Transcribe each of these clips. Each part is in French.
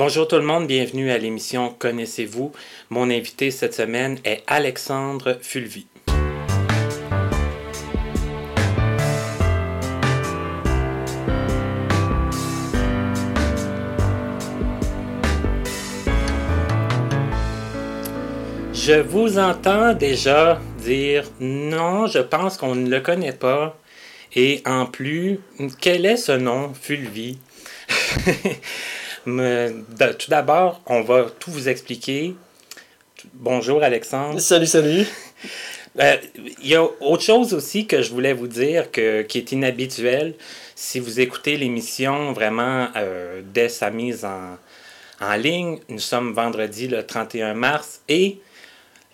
Bonjour tout le monde, bienvenue à l'émission Connaissez-vous. Mon invité cette semaine est Alexandre Fulvi. Je vous entends déjà dire non, je pense qu'on ne le connaît pas. Et en plus, quel est ce nom, Fulvi? tout d'abord, on va tout vous expliquer. Bonjour Alexandre. Salut, salut. Euh, il y a autre chose aussi que je voulais vous dire que, qui est inhabituel. Si vous écoutez l'émission vraiment euh, dès sa mise en, en ligne, nous sommes vendredi le 31 mars et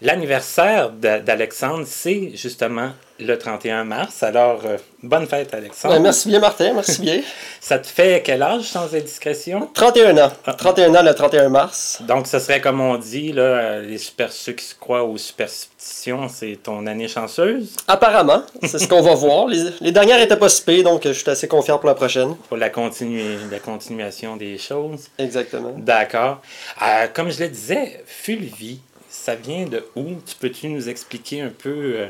L'anniversaire d'Alexandre, c'est justement le 31 mars. Alors, euh, bonne fête, Alexandre. Ben, merci bien, Martin. Merci bien. Ça te fait quel âge, sans indiscrétion? 31 ans. 31 ans le 31 mars. Donc, ce serait comme on dit, là, les super, ceux qui se croient aux superstitions, c'est ton année chanceuse? Apparemment. C'est ce qu'on va voir. Les, dernières étaient pas si donc je suis assez confiant pour la prochaine. Pour la, la continuation des choses. Exactement. D'accord. Euh, comme je le disais, Fulvi, ça vient de où? Tu peux-tu nous expliquer un peu euh,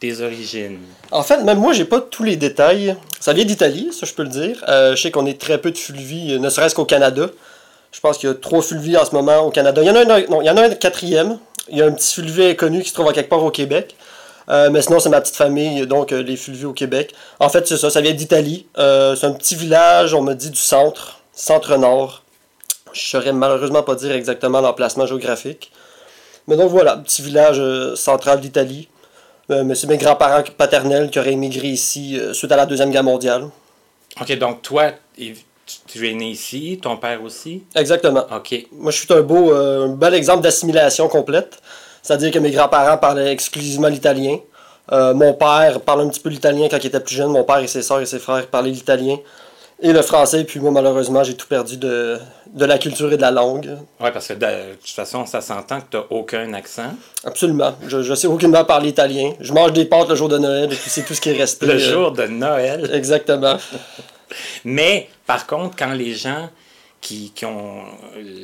tes origines? En fait, même moi, j'ai pas tous les détails. Ça vient d'Italie, ça je peux le dire. Euh, je sais qu'on est très peu de fulvi, euh, ne serait-ce qu'au Canada. Je pense qu'il y a trois fulvis en ce moment au Canada. Il y en a un, non, il y en a un quatrième. Il y a un petit fulvi inconnu qui se trouve à quelque part au Québec. mais sinon, c'est ma petite famille, donc les fulvis au Québec. En fait, c'est ça, ça vient d'Italie. c'est un petit village, on me dit du centre, centre-nord. Je saurais malheureusement pas dire exactement l'emplacement géographique. Mais donc voilà, petit village euh, central d'Italie. Euh, mais c'est mes grands-parents paternels qui auraient émigré ici euh, suite à la Deuxième Guerre mondiale. OK, donc toi, tu es né ici, ton père aussi? Exactement. OK. Moi, je suis un beau, un bel exemple d'assimilation complète. C'est-à-dire que mes grands-parents parlaient exclusivement l'italien. mon père parle un petit peu l'italien quand il était plus jeune. Mon père et ses soeurs et ses frères parlaient l'italien et le français. Puis moi, malheureusement, j'ai tout perdu de, de, la culture et de la langue. Oui, parce que de, toute façon, ça s'entend que tu n'as aucun accent. Absolument. Je, je sais aucunement parler italien. Je mange des pâtes le jour de Noël et puis c'est tout ce qui est resté. le euh, jour de Noël. Exactement. Mais, par contre, quand les gens qui, qui ont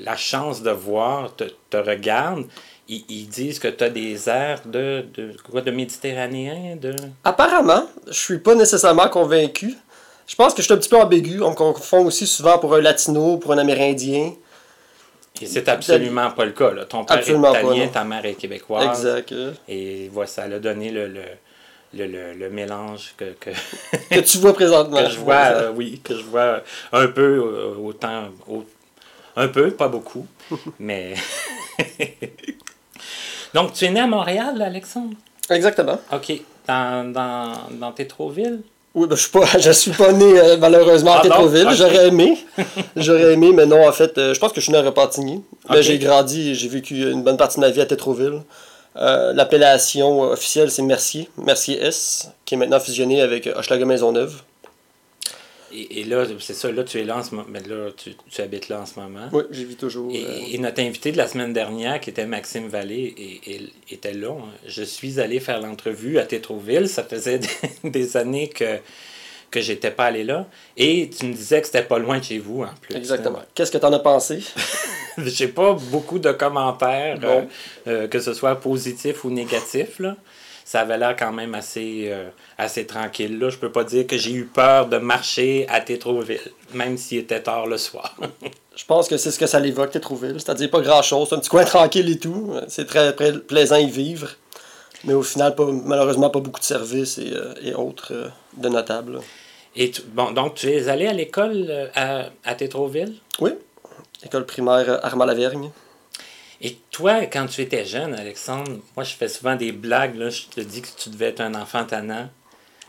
la chance de voir te, te regardent, ils, ils, disent que tu as des airs de, de, quoi, de méditerranéen? De... Apparemment. Je suis pas nécessairement convaincu. Je pense que je suis un petit peu ambigu. On me confond aussi souvent pour un latino, pour un amérindien. Et c'est absolument pas le cas. Là. Ton père est italien, ta mère est québécoise. Exact. Et voilà, ça a donné le, le, le, le, mélange que, que, que, tu vois présentement. que je vois, euh, oui, que je vois un peu euh, autant. un peu, pas beaucoup. mais. Donc, tu es né à Montréal, Alexandre? Exactement. OK. Dans, dans, dans Tétroville? Oui, ben, je suis pas, je suis pas né euh, malheureusement à ah Tétroville. J'aurais aimé. J'aurais aimé, mais non, en fait, euh, je pense que je suis né à Repentigny. Mais j'ai grandi et j'ai vécu une bonne partie de ma vie à Tétroville. Euh, l'appellation officielle, c'est Mercier, Mercier S, qui est maintenant fusionné avec Hochelaga Maisonneuve. Et, là, c'est ça, là, tu es là en ce moment. Mais là, tu, tu, habites là en ce moment. Oui, j'y vis toujours. Et, notre invité de la semaine dernière, qui était Maxime Vallée, et, était là. Hein. Je suis allé faire l'entrevue à Tétroville. Ça faisait des, années que que j'étais pas allé là. Et tu me disais que c'était pas loin de chez vous, en plus. Exactement. Qu'est-ce que tu en as pensé? J'ai pas beaucoup de commentaires, euh, euh, que ce soit positif ou négatif, là ça avait l'air quand même assez, euh, assez tranquille. Là, je peux pas dire que j'ai eu peur de marcher à Tétroville, même s'il était tard le soir. je pense que c'est ce que ça l'évoque, Tétroville. C'est-à-dire pas grand-chose. un petit coin tranquille et tout. C'est très, plaisant y vivre. Mais au final, pas, malheureusement, pas beaucoup de services et, euh, et autres euh, de notables. Et bon, donc, tu es allé à l'école à, à Tétroville? Oui. École primaire Armand-Lavergne. Et toi, quand tu étais jeune, Alexandre, moi je fais souvent des blagues, là, je te dis que tu devais être un enfant tannant.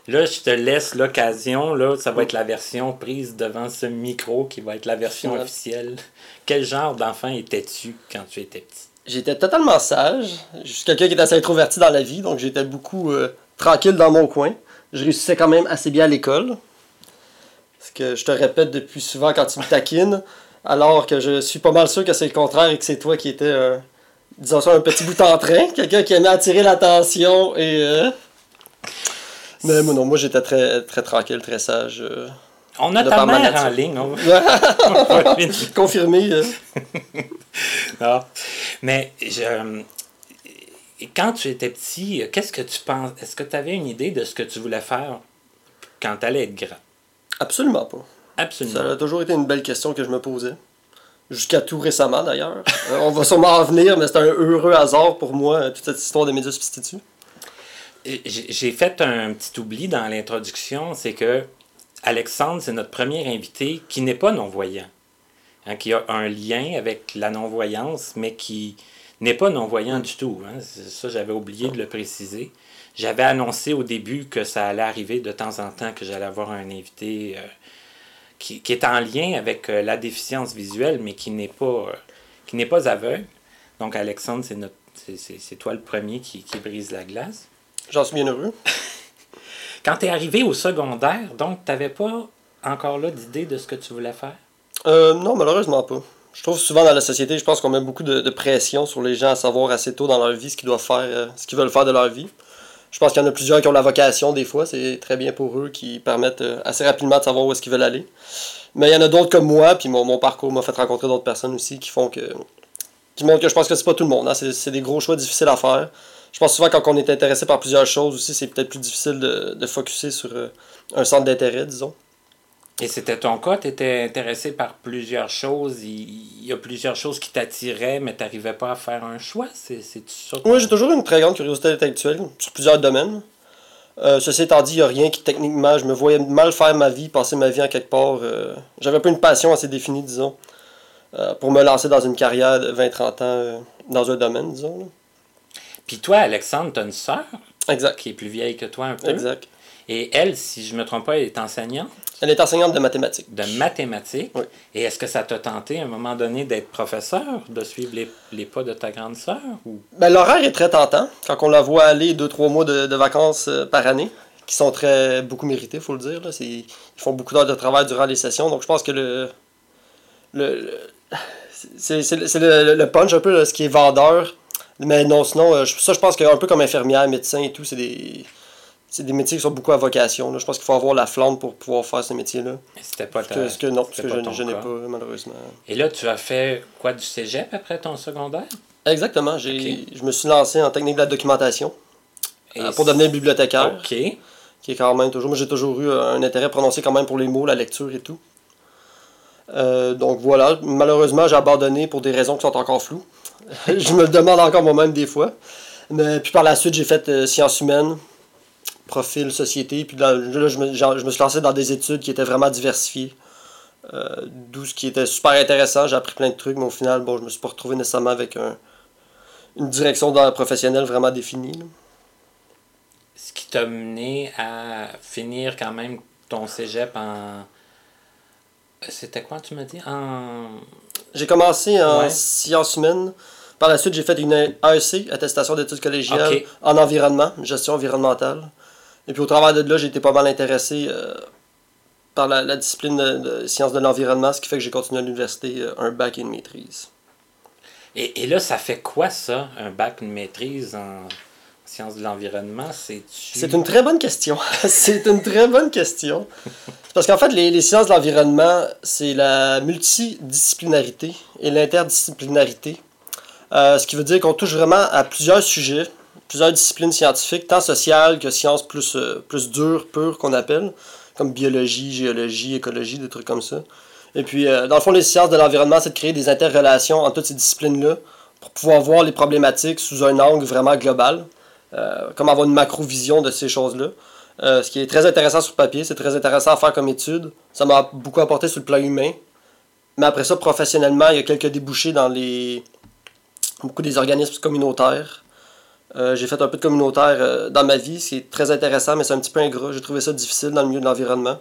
Là, je te laisse l'occasion, là, ça va être la version prise devant ce micro qui va être la version officielle. Quel genre d'enfant étais-tu quand tu étais petit? J'étais totalement sage. Je suis quelqu'un qui est assez introverti dans la vie, donc j'étais beaucoup euh, tranquille dans mon coin. Je réussissais quand même assez bien à l'école. Ce que je te répète depuis souvent quand tu me taquines. Alors que je suis pas mal sûr que c'est le contraire et que c'est toi qui étais, euh, disons ça, un petit bout en train. Quelqu'un qui aimait attirer l'attention et. Euh, mais non, moi j'étais très, très tranquille, très sage. Euh. On a ta mère en ligne. on Confirmé. Ah. Mais je, quand tu étais petit, qu'est-ce que tu penses? Est-ce que tu avais une idée de ce que tu voulais faire quand tu allais être grand? Absolument pas. Absolument. Ça a toujours été une belle question que je me posais. Jusqu'à tout récemment, d'ailleurs. Euh, on va sûrement en venir, mais c'est un heureux hasard pour moi, euh, toute cette histoire de médias substituts. J'ai fait un petit oubli dans l'introduction, c'est que Alexandre, c'est notre premier invité qui n'est pas non-voyant, hein, qui a un lien avec la non-voyance, mais qui n'est pas non-voyant du tout. hein. Ça, j'avais oublié de le préciser. J'avais annoncé au début que ça allait arriver de temps en temps que j'allais avoir un invité euh, qui, qui est en lien avec euh, la déficience visuelle, mais qui n'est pas, euh, qui n'est pas aveugle. Donc, Alexandre, c'est notre- c'est- c'est c'est toi le premier qui, qui brise la glace. J'en suis bien heureux. Quand tu es arrivé au secondaire, donc tu n'avais pas encore là d'idée de ce que tu voulais faire? Euh, non, malheureusement pas. Je trouve souvent dans la société, je pense qu'on met beaucoup de, de pression sur les gens à savoir assez tôt dans leur vie ce qu'ils doivent faire, ce qu'ils veulent faire de leur vie. Je pense qu'il y en a plusieurs qui ont la vocation des fois, c'est très bien pour eux, qui permettent euh, assez rapidement de savoir où est-ce qu'ils veulent aller. Mais il y en a d'autres comme moi, puis mon, parcours m'a fait rencontrer d'autres personnes aussi qui font que. qui montrent que je pense que c'est pas tout le monde. hein. C'est c'est des gros choix difficiles à faire. Je pense souvent quand on est intéressé par plusieurs choses aussi, c'est peut-être plus difficile de, de focuser sur euh, un centre d'intérêt, disons. Et c'était ton cas, tu étais intéressé par plusieurs choses, il, y a plusieurs choses qui t'attiraient, mais tu n'arrivais pas à faire un choix, c'est c'est ça? Oui, j'ai toujours une très grande curiosité intellectuelle sur plusieurs domaines. Euh, ceci étant dit, il n'y a rien qui techniquement, je me voyais mal faire ma vie, passer ma vie en quelque part. euh, J'avais pas une passion assez définie, disons, euh, pour me lancer dans une carrière de 20-30 ans euh, dans un domaine, disons. Puis toi, Alexandre, tu as une sœur? Exact. qui est plus vieille que toi un peu. Exact. Et elle, si je me trompe pas, elle est enseignante? Elle est enseignante de mathématiques. de mathématiques. Oui. Et est-ce que ça t'a tenté à un moment donné d'être professeur, de suivre les, les pas de ta grande sœur? Ou... Ben, L'horaire est très tentant quand on la voit aller 2-3 mois de, de vacances euh, par année, qui sont très beaucoup méritées, faut le dire. Là. Ils font beaucoup d'heures de travail durant les sessions, donc je pense que le. le, le- c'est le, le- punch un peu, là, ce qui est vendeur. Mais non, sinon, euh, ça, je pense qu'un peu comme infirmière, médecin et tout, c'est des. C'est des métiers qui sont beaucoup à vocation. là. Je pense qu'il faut avoir la flamme pour pouvoir faire ces métiers-là. Mais C'était pas ta- que, ce que non, ce c'était que pas je, je n'ai pas, malheureusement. Et là, tu as fait quoi du cégep après ton secondaire? Exactement. j'ai Je me suis lancé en technique de la documentation Et euh, pour devenir bibliothécaire. OK. qui est quand même toujours. Moi, j'ai toujours eu un intérêt prononcé quand même pour les mots, la lecture et tout. Euh, donc voilà, malheureusement, j'ai abandonné pour des raisons qui sont encore floues. je me le demande encore moi-même des fois. Mais puis par la suite, j'ai fait euh, sciences humaines, profil société. Puis là, là, je, me, je me suis lancé dans des études qui étaient vraiment diversifiées. Euh, D'où ce qui était super intéressant. J'ai appris plein de trucs, mais au final, bon, je me suis pas retrouvé nécessairement avec un- une direction dans- professionnelle vraiment définie. là. Ce qui t'a mené à finir quand même ton cégep en. C'était quoi, tu m'as dit? En. J'ai commencé en Ouais. sciences humaines. Par la suite, j'ai fait une AEC, attestation d'études collégiales, en environnement, gestion environnementale. Et puis au travers de là, j'ai été pas mal intéressé euh, par la, la discipline de, de sciences de l'environnement, ce qui fait que j'ai continué à l'université euh, un bac et une maîtrise. Et, et là, ça fait quoi ça, un bac, une maîtrise en sciences de l'environnement? C'est une très bonne question. c'est une très bonne question. Parce qu'en fait, les, les sciences de l'environnement, c'est la multidisciplinarité et l'interdisciplinarité. Euh, ce qui veut dire qu'on touche vraiment à plusieurs sujets, plusieurs disciplines scientifiques, tant sociales que sciences plus, euh, plus dures, pures qu'on appelle, comme biologie, géologie, écologie, des trucs comme ça. Et puis, euh, dans le fond, les sciences de l'environnement, c'est de créer des interrelations entre toutes ces disciplines-là pour pouvoir voir les problématiques sous un angle vraiment global, euh, comme avoir une macro-vision de ces choses-là. Ce qui est très intéressant sur papier, c'est très intéressant à faire comme étude. Ça m'a beaucoup apporté sur le plan humain. Mais après ça, professionnellement, il y a quelques débouchés dans les beaucoup des organismes communautaires. Euh, j'ai fait un peu de communautaire euh, dans ma vie, c'est très intéressant, mais c'est un petit peu ingrat. J'ai trouvé ça difficile dans le milieu de l'environnement.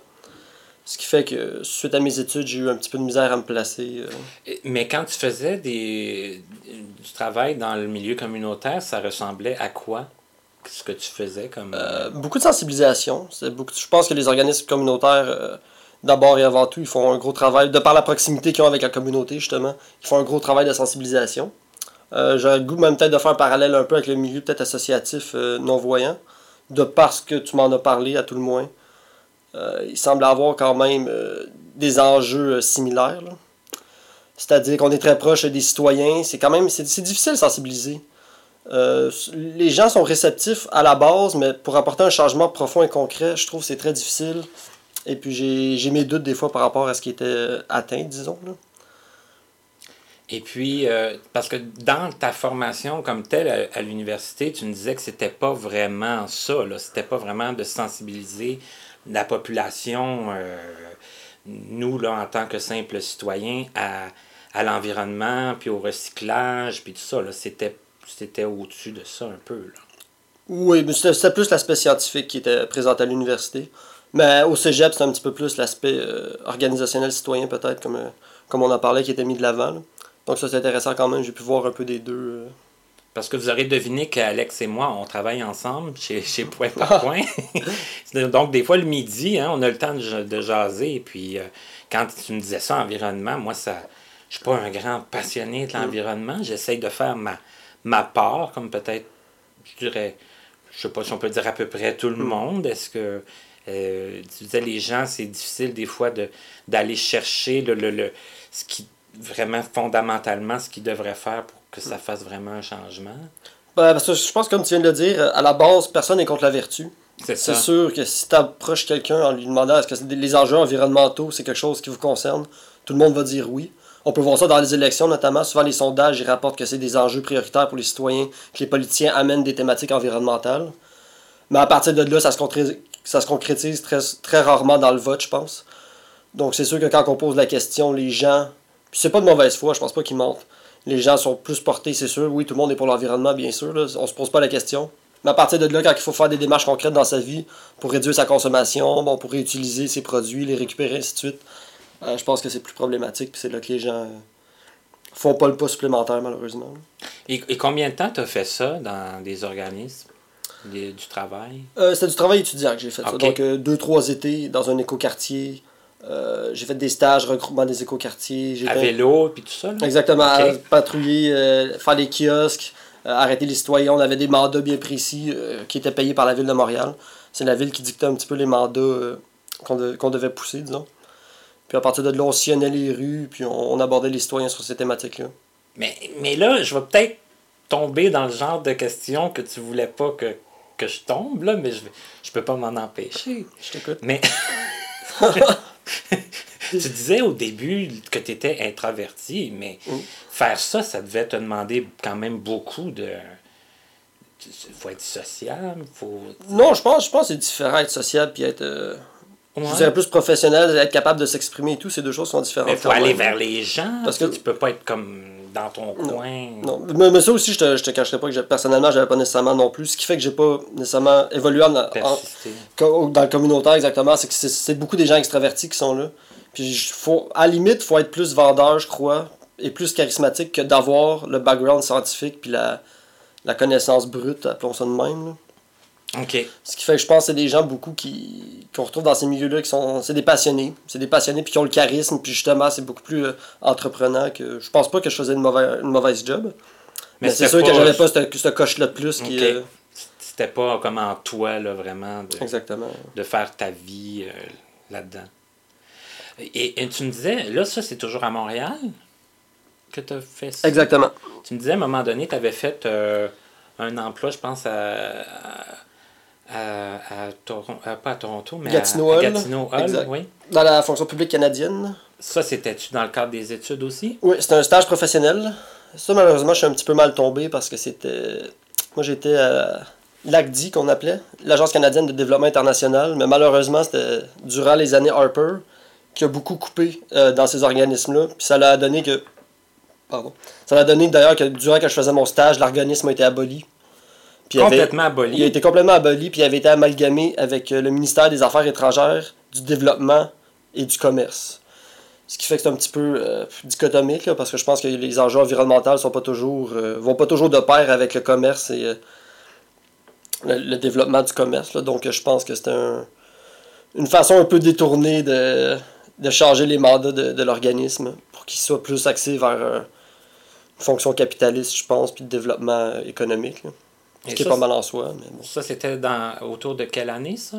Ce qui fait que suite à mes études, j'ai eu un petit peu de misère à me placer. euh. Mais quand tu faisais des, du travail dans le milieu communautaire, ça ressemblait à quoi? Ce que tu faisais comme. Beaucoup de sensibilisation. Beaucoup, je pense que les organismes communautaires, d'abord et avant tout, ils font un gros travail, de par la proximité qu'ils ont avec la communauté, justement, ils font un gros travail de sensibilisation. Euh, J'aurais le goût même peut-être de faire un parallèle un peu avec le milieu peut-être associatif euh, non-voyant, de parce que tu m'en as parlé à tout le moins. euh, il semble avoir quand même des enjeux similaires. C'est-à-dire qu'on est très proche des citoyens. C'est quand même c'est difficile de sensibiliser. Les gens sont réceptifs à la base, mais pour apporter un changement profond et concret, je trouve que c'est très difficile. Et puis j'ai j'ai mes doutes des fois par rapport à ce qui était atteint, disons. Là. Et puis, euh, parce que dans ta formation comme telle à, l'université, tu nous disais que c'était pas vraiment ça, là. C'était pas vraiment de sensibiliser la population, euh, nous, là, en tant que simples citoyens, à, à l'environnement, puis au recyclage, puis tout ça, là. C'était, c'était au-dessus de ça un peu, là. Oui, mais c'était c'était plus l'aspect scientifique qui était présenté à l'université. Mais au cégep, c'est un petit peu plus l'aspect euh, organisationnel citoyen, peut-être, comme, comme on en parlait, qui était mis de l'avant. Donc ça, c'est intéressant quand même. J'ai pu voir un peu des deux. euh. Parce que vous aurez deviné qu'Alex et moi, on travaille ensemble chez, chez Point par Point. Donc, des fois, le midi, hein, on a le temps de, de jaser. Et puis, euh, quand tu me disais ça, environnement, moi, ça, je suis pas un grand passionné de l'environnement. J'essaye de faire ma, ma part, comme peut-être, je dirais, je sais pas si on peut dire à peu près tout le monde. Est-ce que, euh, tu disais, les gens, c'est difficile des fois de, d'aller chercher le, le, le- ce qui, vraiment fondamentalement, ce qu'ils devraient faire pour que ça fasse vraiment un changement? Ben, parce que je pense, comme tu viens de le dire, à la base, personne n'est contre la vertu. C'est sûr que si tu approches quelqu'un en lui demandant est-ce que les enjeux environnementaux, c'est quelque chose qui vous concerne, tout le monde va dire oui. On peut voir ça dans les élections, notamment. Souvent, les sondages ils rapportent que c'est des enjeux prioritaires pour les citoyens, que les politiciens amènent des thématiques environnementales. Mais à partir de là, ça se concrétise, ça se concrétise très, très rarement dans le vote, je pense. Donc, c'est sûr que quand on pose la question, les gens. Puis c'est pas de mauvaise foi, je pense pas qu'ils mentent. Les gens sont plus portés, c'est sûr. Oui, tout le monde est pour l'environnement, bien sûr. Là. On se pose pas la question. Mais à partir de là, quand il faut faire des démarches concrètes dans sa vie pour réduire sa consommation, bon, pour réutiliser ses produits, les récupérer, ainsi de suite, euh, je pense que c'est plus problématique. Puis c'est là que les gens font pas le pas supplémentaire, malheureusement. Et, et combien de temps tu as fait ça dans des organismes des- du travail? Euh, C'était du travail étudiant que j'ai fait ça. Donc, euh, deux, trois étés dans un écoquartier. Euh, j'ai fait des stages, regroupement des écoquartiers. J'ai À fait- vélo, puis tout ça? là? Exactement, à patrouiller, euh, faire des kiosques, euh, arrêter les citoyens. On avait des mandats bien précis euh, qui étaient payés par la ville de Montréal. C'est la ville qui dictait un petit peu les mandats euh, qu'on de- qu'on devait pousser, disons. Puis à partir de là, on sillonnait les rues, puis on, on abordait les citoyens sur ces thématiques-là. Mais, mais là, je vais peut-être tomber dans le genre de questions que tu voulais pas que, que je tombe, là, mais je, je peux pas m'en empêcher. Je t'écoute. Mais tu disais au début que tu étais introverti, mais Mm. faire ça, ça devait te demander quand même beaucoup de. Il faut être sociable, faut. Non, je pense, je pense que c'est différent être sociable puis être, euh, Ouais. je dirais plus professionnel, être capable de s'exprimer et tout, ces deux choses sont différentes. Mais il faut aller même. vers les gens. Parce que tu peux pas être comme dans ton coin. Non, mais, mais ça aussi, je te, je te cacherai pas que j'ai- personnellement, j'avais pas nécessairement non plus. Ce qui fait que j'ai pas nécessairement évolué en, dans le communautaire exactement, c'est que c'est- beaucoup des gens extravertis qui sont là. Puis je- faut, à la limite, faut être plus vendeur, je crois, et plus charismatique que d'avoir le background scientifique puis la, la connaissance brute, appelons ça de même. là. OK. Ce qui fait que je pense que c'est des gens beaucoup qui qu'on retrouve dans ces milieux-là qui sont c'est des passionnés, c'est des passionnés puis qui ont le charisme puis justement c'est beaucoup plus euh, entreprenant que je pense pas que je faisais une mauvaise une mauvaise job. Mais, c'est sûr que j'avais pas ce, ce coche-là de plus qui euh, C'était pas comme en toi, là, vraiment, de, exactement. de faire ta vie euh, là-dedans. Et, et tu me disais, là, ça, c'est toujours à Montréal que tu as fait ça? Exactement. Tu me disais, à un moment donné, tu avais fait euh, un emploi, je pense, à, à, à, Toron- euh, pas à Toronto, mais Gatineau à, à. Gatineau Hall, Exact. oui. Dans la fonction publique canadienne. Ça, c'était-tu dans le cadre des études aussi? Oui, c'était un stage professionnel. Ça, malheureusement, je suis un petit peu mal tombé parce que c'était. Moi, j'étais à l'ACDI, qu'on appelait, l'Agence canadienne de développement international, mais malheureusement, c'était durant les années Harper qui a beaucoup coupé euh, dans ces organismes-là. Puis ça l'a donné que. Pardon. Ça l'a donné d'ailleurs que durant que je faisais mon stage, l'organisme a été aboli. Puis avait- Complètement aboli. il a été complètement aboli, puis il avait été amalgamé avec euh, le ministère des Affaires étrangères, du Développement et du Commerce. Ce qui fait que c'est un petit peu euh, dichotomique, là, parce que je pense que les enjeux environnementaux sont pas toujours, euh, vont pas toujours de pair avec le commerce et euh, le, le développement du commerce. là. Donc je pense que c'est un, une façon un peu détournée de, de changer les mandats de, de l'organisme pour qu'il soit plus axé vers une fonction capitaliste, je pense, puis de développement économique. là. Ce qui est ça, pas mal en soi. Mais bon. Ça, c'était dans autour de quelle année, ça?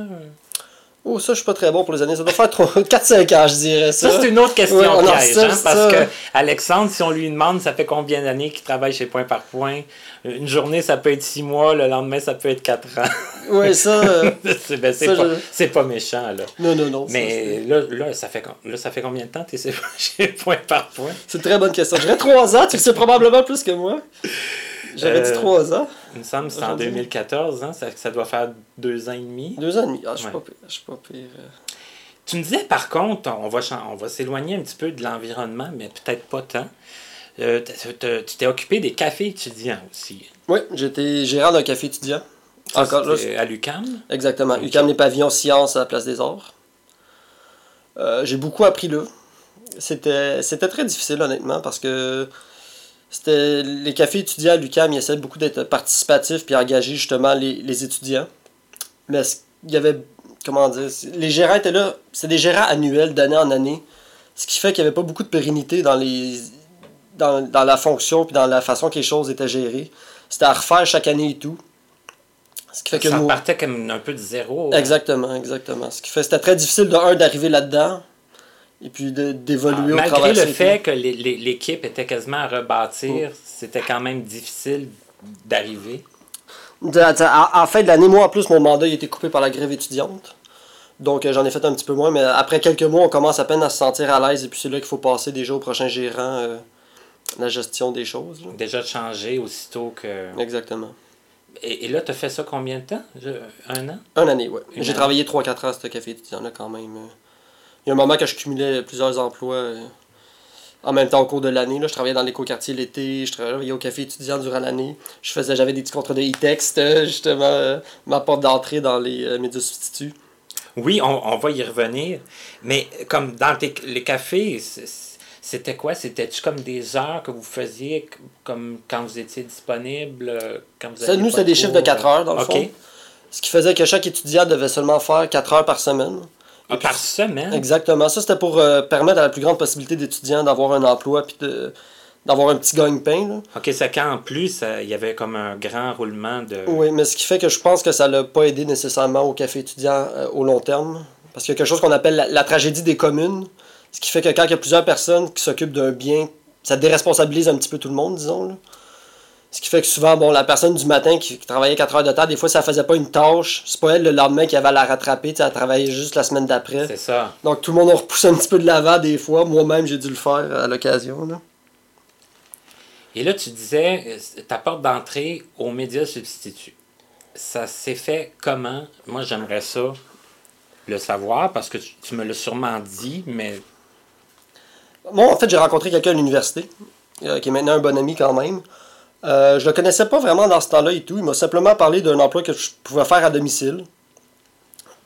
Oh, ça, je suis pas très bon pour les années. Ça doit faire 4-5 ans, je dirais ça. Ça, c'est une autre question Ouais, piège, hein, parce que Alexandre, si on lui demande ça fait combien d'années qu'il travaille chez Point par Point, une journée, ça peut être 6 mois, le lendemain, ça peut être 4 ans. Ouais, ça. euh, c'est ben, pas, je- pas méchant, là. Non, non, non. ça, Mais là, là, ça fait, là, ça fait combien de temps que tu es chez Point par Point? C'est une très bonne question. J'aurais 3 ans, tu le sais probablement plus que moi. J'aurais dit Euh, 3 ans. Il me semble que c'est en Aujourd'hui. 2014, hein, ça, ça doit faire deux ans et demi. 2 ans et demi. Ah, je. Je suis pas pire. euh. Tu me disais, par contre, on va, on va s'éloigner un petit peu de l'environnement, mais peut-être pas tant. Euh, tu t'es occupé des cafés étudiants aussi. Oui, j'étais gérant d'un café étudiant. Encore là, C'était à l'UQAM? Exactement. Ok. UQAM les pavillons sciences à la place des arts. Euh, j'ai beaucoup appris là. C'était, c'était très difficile honnêtement parce que c'était les cafés étudiants à l'UQAM, ils essaient beaucoup d'être participatifs puis engager justement les, les étudiants. Mais il y avait comment dire, les gérants étaient là, c'est des gérants annuels d'année en année. Ce qui fait qu'il n'y avait pas beaucoup de pérennité dans les dans, dans la fonction puis dans la façon que les choses étaient gérées. C'était à refaire chaque année et tout. Ce qui fait que Ça nous- partait comme un peu de zéro. Exactement, exactement. Ce qui fait c'était très difficile de un d'arriver là-dedans et puis d'évoluer au Malgré travers le ces- fait que l'équipe était quasiment à rebâtir, c'était quand même difficile d'arriver. En, en fin de l'année, moi en plus, mon mandat il a été coupé par la grève étudiante. Donc euh, j'en ai fait un petit peu moins, mais après quelques mois, on commence à peine à se sentir à l'aise et puis c'est là qu'il faut passer déjà au prochain gérant euh, la gestion des choses. là. Déjà de changer aussitôt que. Exactement. Et, et là, tu as fait ça combien de temps? Je- Un an? Un année. Une J'ai travaillé 3-4 ans à ce café étudiant-là quand même. Il y a un moment que je cumulais plusieurs emplois euh, en même temps au cours de l'année. là. Je travaillais dans l'éco-quartier l'été, je travaillais au café étudiant durant l'année. Je faisais, j'avais des petits contrats de e-text, euh, justement, euh, ma porte d'entrée dans les euh, médias substituts. Oui, on, on va y revenir. Mais comme dans tes- les cafés, c'était quoi? C'était-tu comme des heures que vous faisiez, comme quand vous étiez disponible quand vous Ça, nous, c'était des chiffres de 4 heures, dans le fond. Ce qui faisait que chaque étudiant devait seulement faire 4 heures par semaine. Ah, par semaine? Exactement. Ça, c'était pour euh, permettre à la plus grande possibilité d'étudiants d'avoir un emploi puis de, d'avoir un petit gagne-pain. là. OK, c'est qu'en plus, euh, il y avait comme un grand roulement de. Oui, mais ce qui fait que je pense que ça l'a pas aidé nécessairement au café étudiant euh, au long terme. Parce qu'il y a quelque chose qu'on appelle la, la tragédie des communes. Ce qui fait que quand il y a plusieurs personnes qui s'occupent d'un bien, ça déresponsabilise un petit peu tout le monde, disons. là. Ce qui fait que souvent, bon, la personne du matin qui, qui travaillait 4 heures de temps, des fois, ça faisait pas une tâche. C'est pas elle le lendemain qui avait à la rattraper, elle travaillait juste la semaine d'après. C'est ça. Donc tout le monde a repoussé un petit peu de l'avant des fois. Moi-même, j'ai dû le faire à l'occasion. là. Et là, tu disais, euh, ta porte d'entrée aux médias substituts. Ça s'est fait comment? Moi, j'aimerais ça le savoir parce que tu, tu me l'as sûrement dit, mais Moi, en fait, j'ai rencontré quelqu'un à l'université, euh, qui est maintenant un bon ami quand même. Euh, je le connaissais pas vraiment dans ce temps-là et tout. Il m'a simplement parlé d'un emploi que je pouvais faire à domicile.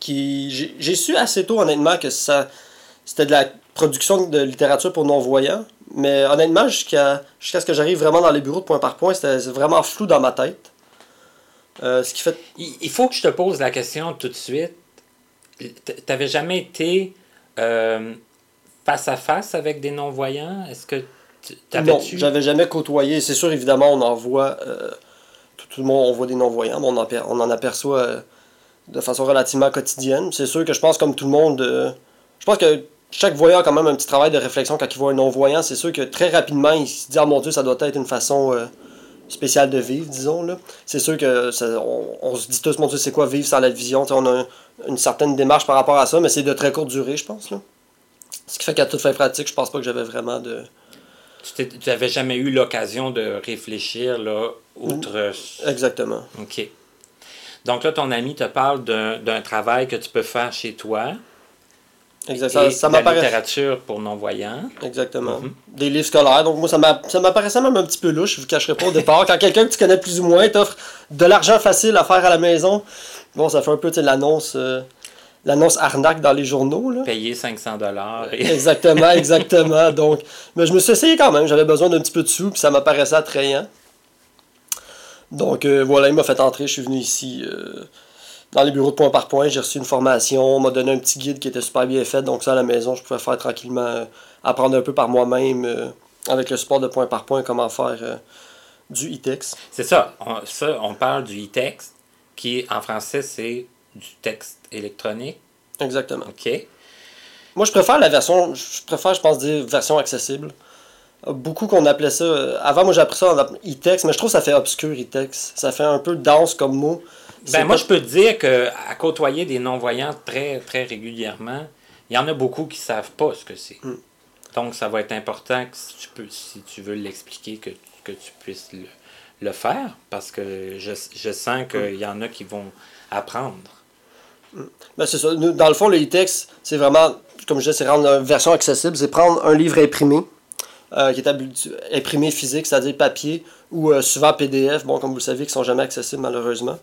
Qui, j'ai, su assez tôt, honnêtement, que ça, c'était de la production de littérature pour non-voyants. Mais honnêtement, jusqu'à, jusqu'à ce que j'arrive vraiment dans les bureaux de point par point, c'était vraiment flou dans ma tête. Euh, ce qui fait il, faut que je te pose la question tout de suite. Tu n'avais jamais été euh, face à face avec des non-voyants? Est-ce que Non, j'avais jamais côtoyé. C'est sûr, évidemment, on en voit. euh, tout, le monde, on voit des non-voyants, mais on en, on en aperçoit euh, de façon relativement quotidienne. C'est sûr que je pense, comme tout le monde, euh, je pense que chaque voyant a quand même un petit travail de réflexion quand il voit un non-voyant. C'est sûr que très rapidement, il se dit Ah mon Dieu, ça doit être une façon spéciale de vivre, disons. là. C'est sûr que on, on se dit tous Mon Dieu, c'est quoi vivre sans la vision? Tu sais, On a un- une certaine démarche par rapport à ça, mais c'est de très courte durée, je pense. Là. Ce qui fait qu'à toute fin pratique, je pense pas que j'avais vraiment de. Tu n'avais jamais eu l'occasion de réfléchir, là, outre... Exactement. OK. Donc là, ton ami te parle d'un travail que tu peux faire chez toi. Exact. et Ça, la littérature pour non-voyants. Exactement. Mhm. Des livres scolaires. Donc, moi, ça m'a- ça m'apparaissait même un petit peu louche, je vous cacherai pas au départ. Quand quelqu'un que tu connais plus ou moins t'offre de l'argent facile à faire à la maison, bon, ça fait un peu, tu l'annonce. euh, L'annonce arnaque dans les journaux, là. Payer 500 dollars. Exactement, exactement. Donc, mais je me suis essayé quand même. J'avais besoin d'un petit peu de sous, puis ça m'apparaissait attrayant. Donc, euh, voilà, il m'a fait entrer. Je suis venu ici euh, dans les bureaux de point par point. J'ai reçu une formation. On m'a donné un petit guide qui était super bien fait. Donc, ça, à la maison, je pouvais faire tranquillement, euh, apprendre un peu par moi-même, euh, avec le support de point par point, comment faire euh, du e-text. C'est ça. On, ça, on parle du e-text, qui en français, c'est du texte électronique. Exactement. OK. Moi, je préfère la version, je préfère, je pense, dire version accessible. Beaucoup qu'on appelait ça. euh, Avant, moi, j'ai appris ça en e-text, mais je trouve que ça fait obscur e-text. Ça fait un peu dense comme mot. Ben, moi, pas- je peux te dire que à côtoyer des non-voyants très, très régulièrement, il y en a beaucoup qui savent pas ce que c'est. Mm. Donc, ça va être important que si tu, peux, si tu veux l'expliquer, que, que tu puisses le, le faire, parce que je, je sens qu'il y en a qui vont apprendre. Ben, c'est ça. Nous, dans le fond, le e-text, c'est vraiment, comme je disais, c'est rendre une version accessible. C'est prendre un livre imprimé, euh, qui est imprimé physique, c'est-à-dire papier, ou euh, souvent PDF, bon, comme vous le savez, qui sont jamais accessibles malheureusement.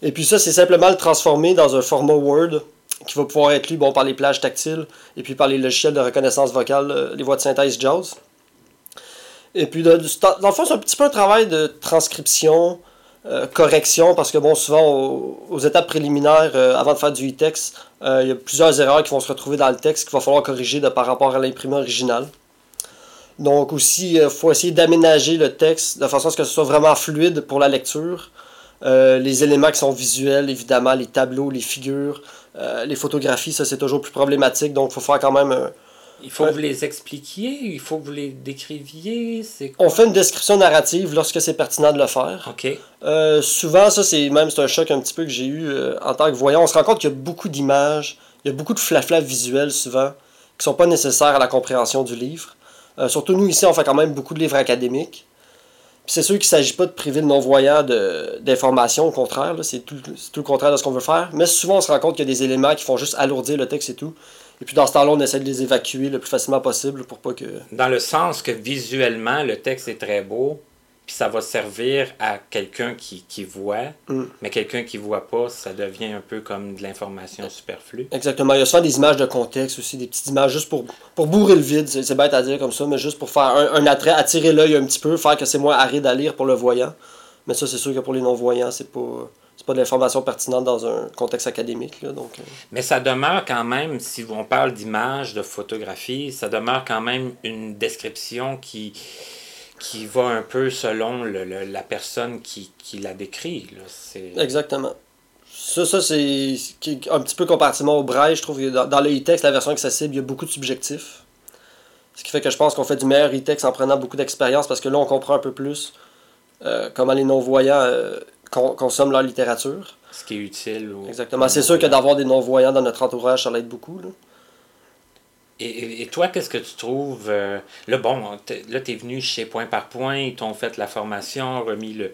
Et puis ça, c'est simplement le transformer dans un format Word qui va pouvoir être lu bon, par les plages tactiles et puis par les logiciels de reconnaissance vocale, euh, les voix de synthèse JAWS. Et puis, dans le fond, c'est un petit peu un travail de transcription, euh, correction, parce que bon, souvent, au- aux, étapes préliminaires, euh, avant de faire du e-text, euh, il y a plusieurs erreurs qui vont se retrouver dans le texte qu'il va falloir corriger par rapport à l'imprimé original. Donc aussi, il faut essayer d'aménager le texte de façon à ce que ce soit vraiment fluide pour la lecture. Les éléments qui sont visuels, évidemment, les tableaux, les figures, les photographies, ça c'est toujours plus problématique. Donc il faut faire quand même... Il faut que vous les expliquiez, il faut que vous les décriviez. On fait une description narrative lorsque c'est pertinent de le faire. Euh, souvent, ça, c'est même un choc un petit peu que j'ai eu euh, en tant que voyant. On se rend compte qu'il y a beaucoup d'images, il y a beaucoup de flafla visuels souvent qui sont pas nécessaires à la compréhension du livre. Euh, surtout nous, ici, on fait quand même beaucoup de livres académiques. Puis c'est sûr qu'il ne s'agit pas de priver le non-voyant d'informations, au contraire, c'est tout, c'est tout le contraire de ce qu'on veut faire. Mais souvent, on se rend compte qu'il y a des éléments qui font juste alourdir le texte et tout. Et puis dans ce temps-là, on essaie de les évacuer le plus facilement possible pour pas que. Dans le sens que visuellement, le texte est très beau, puis ça va servir à quelqu'un qui, qui voit, Mm. mais quelqu'un qui voit pas, ça devient un peu comme de l'information superflue. Exactement. Il y a souvent des images de contexte aussi, des petites images juste pour, pour bourrer le vide. C'est c'est bête à dire comme ça, mais juste pour faire un, un attrait, attirer l'œil un petit peu, faire que c'est moins aride à lire pour le voyant. Mais ça, c'est sûr que pour les non-voyants, c'est pas, c'est pas de l'information pertinente dans un contexte académique. Là, donc, euh, Mais ça demeure quand même, si on parle d'image, de photographie, ça demeure quand même une description qui, qui va un peu selon le- le- la personne qui, qui la décrit. là. C'est- Exactement. Ça, ça c'est un petit peu comparativement au braille. Je trouve que dans, dans le e-text, la version accessible, il y a beaucoup de subjectifs. Ce qui fait que je pense qu'on fait du meilleur e-text en prenant beaucoup d'expérience parce que là, on comprend un peu plus euh, comment les non-voyants euh, consomment leur littérature. Ce qui est utile. Exactement. C'est sûr que d'avoir des non-voyants dans notre entourage, ça l'aide beaucoup. Là. Et, et- toi, qu'est-ce que tu trouves euh, Là, bon, là, tu es venu chez Point par Point, ils t'ont fait la formation, remis le,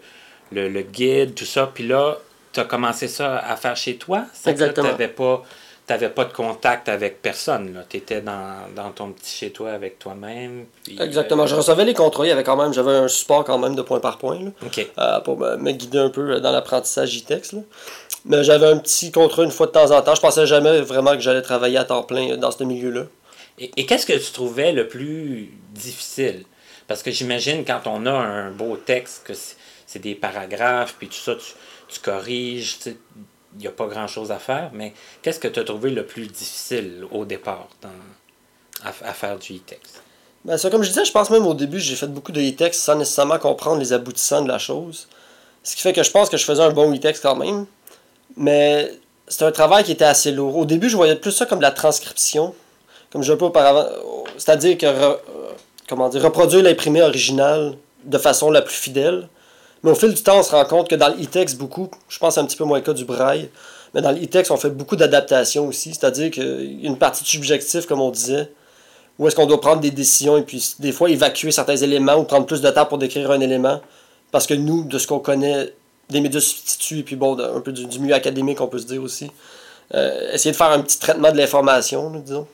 le, le guide, tout ça, puis là, tu as commencé ça à faire chez toi? Exactement. Tu n'avais pas, t'avais pas de contact avec personne. Tu étais dans, dans ton petit chez toi avec toi-même. Exactement. euh, Je recevais les contrats. Il y avait quand même, j'avais un support quand même de point par point. Là. Euh, pour me, me guider un peu dans l'apprentissage e-text. là. Mais j'avais un petit contrat une fois de temps en temps. Je pensais jamais vraiment que j'allais travailler à temps plein dans ce milieu-là. Et, et qu'est-ce que tu trouvais le plus difficile? Parce que j'imagine quand on a un beau texte, que c'est des paragraphes, puis tout ça, tu, tu corriges, tu n'y a pas grand-chose à faire, mais qu'est-ce que tu as trouvé le plus difficile au départ dans, à, faire du e-text? Ben, ça, comme je disais, je pense même au début, j'ai fait beaucoup de e-text sans nécessairement comprendre les aboutissants de la chose. Ce qui fait que je pense que je faisais un bon e-text quand même. Mais c'est un travail qui était assez lourd. Au début, je voyais plus ça comme de la transcription. Comme je l'ai pas auparavant. C'est-à-dire que euh, comment dire, reproduire l'imprimé original de façon la plus fidèle. Mais au fil du temps, on se rend compte que dans le e-text, beaucoup, je pense un petit peu moins le cas du braille, mais dans le e-text, on fait beaucoup d'adaptations aussi. C'est-à-dire qu'il y a une partie de subjectif, comme on disait, où est-ce qu'on doit prendre des décisions et puis des fois évacuer certains éléments ou prendre plus de temps pour décrire un élément. Parce que nous, de ce qu'on connaît des médias substituts et puis bon, un peu du, du milieu académique, on peut se dire aussi, euh, essayer de faire un petit traitement de l'information, disons.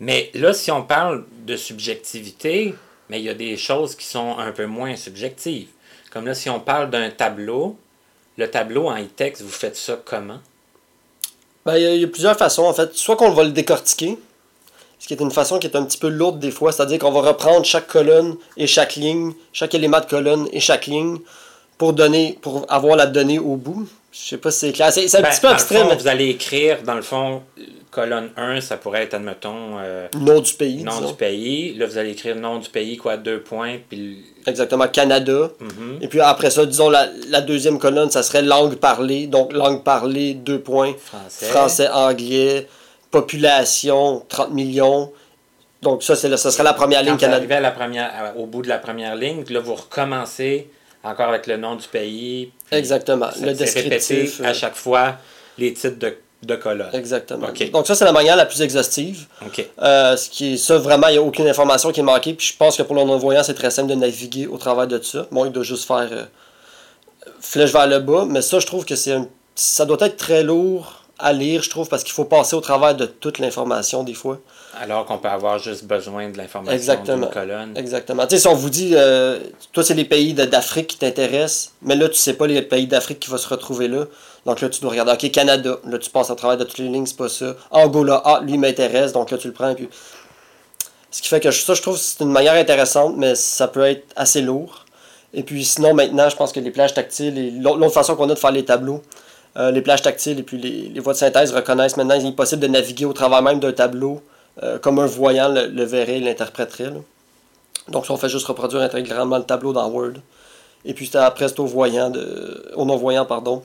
Mais là, si on parle de subjectivité, mais il y a des choses qui sont un peu moins subjectives. Comme là, si on parle d'un tableau, le tableau en e-text, vous faites ça comment? Ben, il y, a- il y a plusieurs façons, en fait. Soit qu'on va le décortiquer, ce qui est une façon qui est un petit peu lourde des fois, c'est-à-dire qu'on va reprendre chaque colonne et chaque ligne, chaque élément de colonne et chaque ligne, pour donner, pour avoir la donnée au bout. Je sais pas si c'est clair. C'est un Ben, petit peu abstrait, fond, mais Vous allez écrire, dans le fond, colonne 1, ça pourrait être, admettons, euh, nom du pays. nom disons. du pays. Là, vous allez écrire nom du pays, quoi, deux points, puis... Exactement, Canada. Mhm. Et puis après ça, disons, la, la deuxième colonne, ça serait langue parlée. Donc, langue parlée, deux points. Français. Français, anglais, population, 30 millions. Donc, ça, c'est ça serait la première Quand ligne vous Canada. arrivez à la première, à- au bout de la première ligne, là, vous recommencez encore avec le nom du pays. Exactement. Le répété descriptif. à euh, chaque fois les titres de, de colonnes. Exactement. Donc, ça, c'est la manière la plus exhaustive. Euh, ce qui est ça, vraiment, il n'y a aucune information qui est manquée. Puis je pense que pour le non-voyant, c'est très simple de naviguer au travers de ça. Bon, il doit juste faire euh, flèche vers le bas. Mais ça, je trouve que c'est un- ça doit être très lourd à lire, je trouve, parce qu'il faut passer au travers de toute l'information des fois. Alors qu'on peut avoir juste besoin de l'information d'une colonne. Exactement. Tu sais, si on vous dit, euh, toi, c'est les pays d'Afrique qui t'intéressent, mais là, tu sais pas les pays d'Afrique qui vont se retrouver là. Donc là, tu dois regarder, OK, Canada. Là, tu passes à travers de toutes les lignes, c'est pas ça. Angola, ah, lui m'intéresse, donc là, tu le prends. Puis... Ce qui fait que ça, je trouve c'est une manière intéressante, mais ça peut être assez lourd. Et puis sinon, maintenant, je pense que les plages tactiles, et l'autre façon qu'on a de faire les tableaux, euh, les plages tactiles et puis les, les voies de synthèse reconnaissent maintenant, il est possible de naviguer au travers même d'un tableau, euh, comme un voyant le, verrait et l'interpréterait. Donc, ça, on fait juste reproduire intégralement le tableau dans Word. Et puis, c'est après, c'est au voyant, de, au non-voyant, pardon,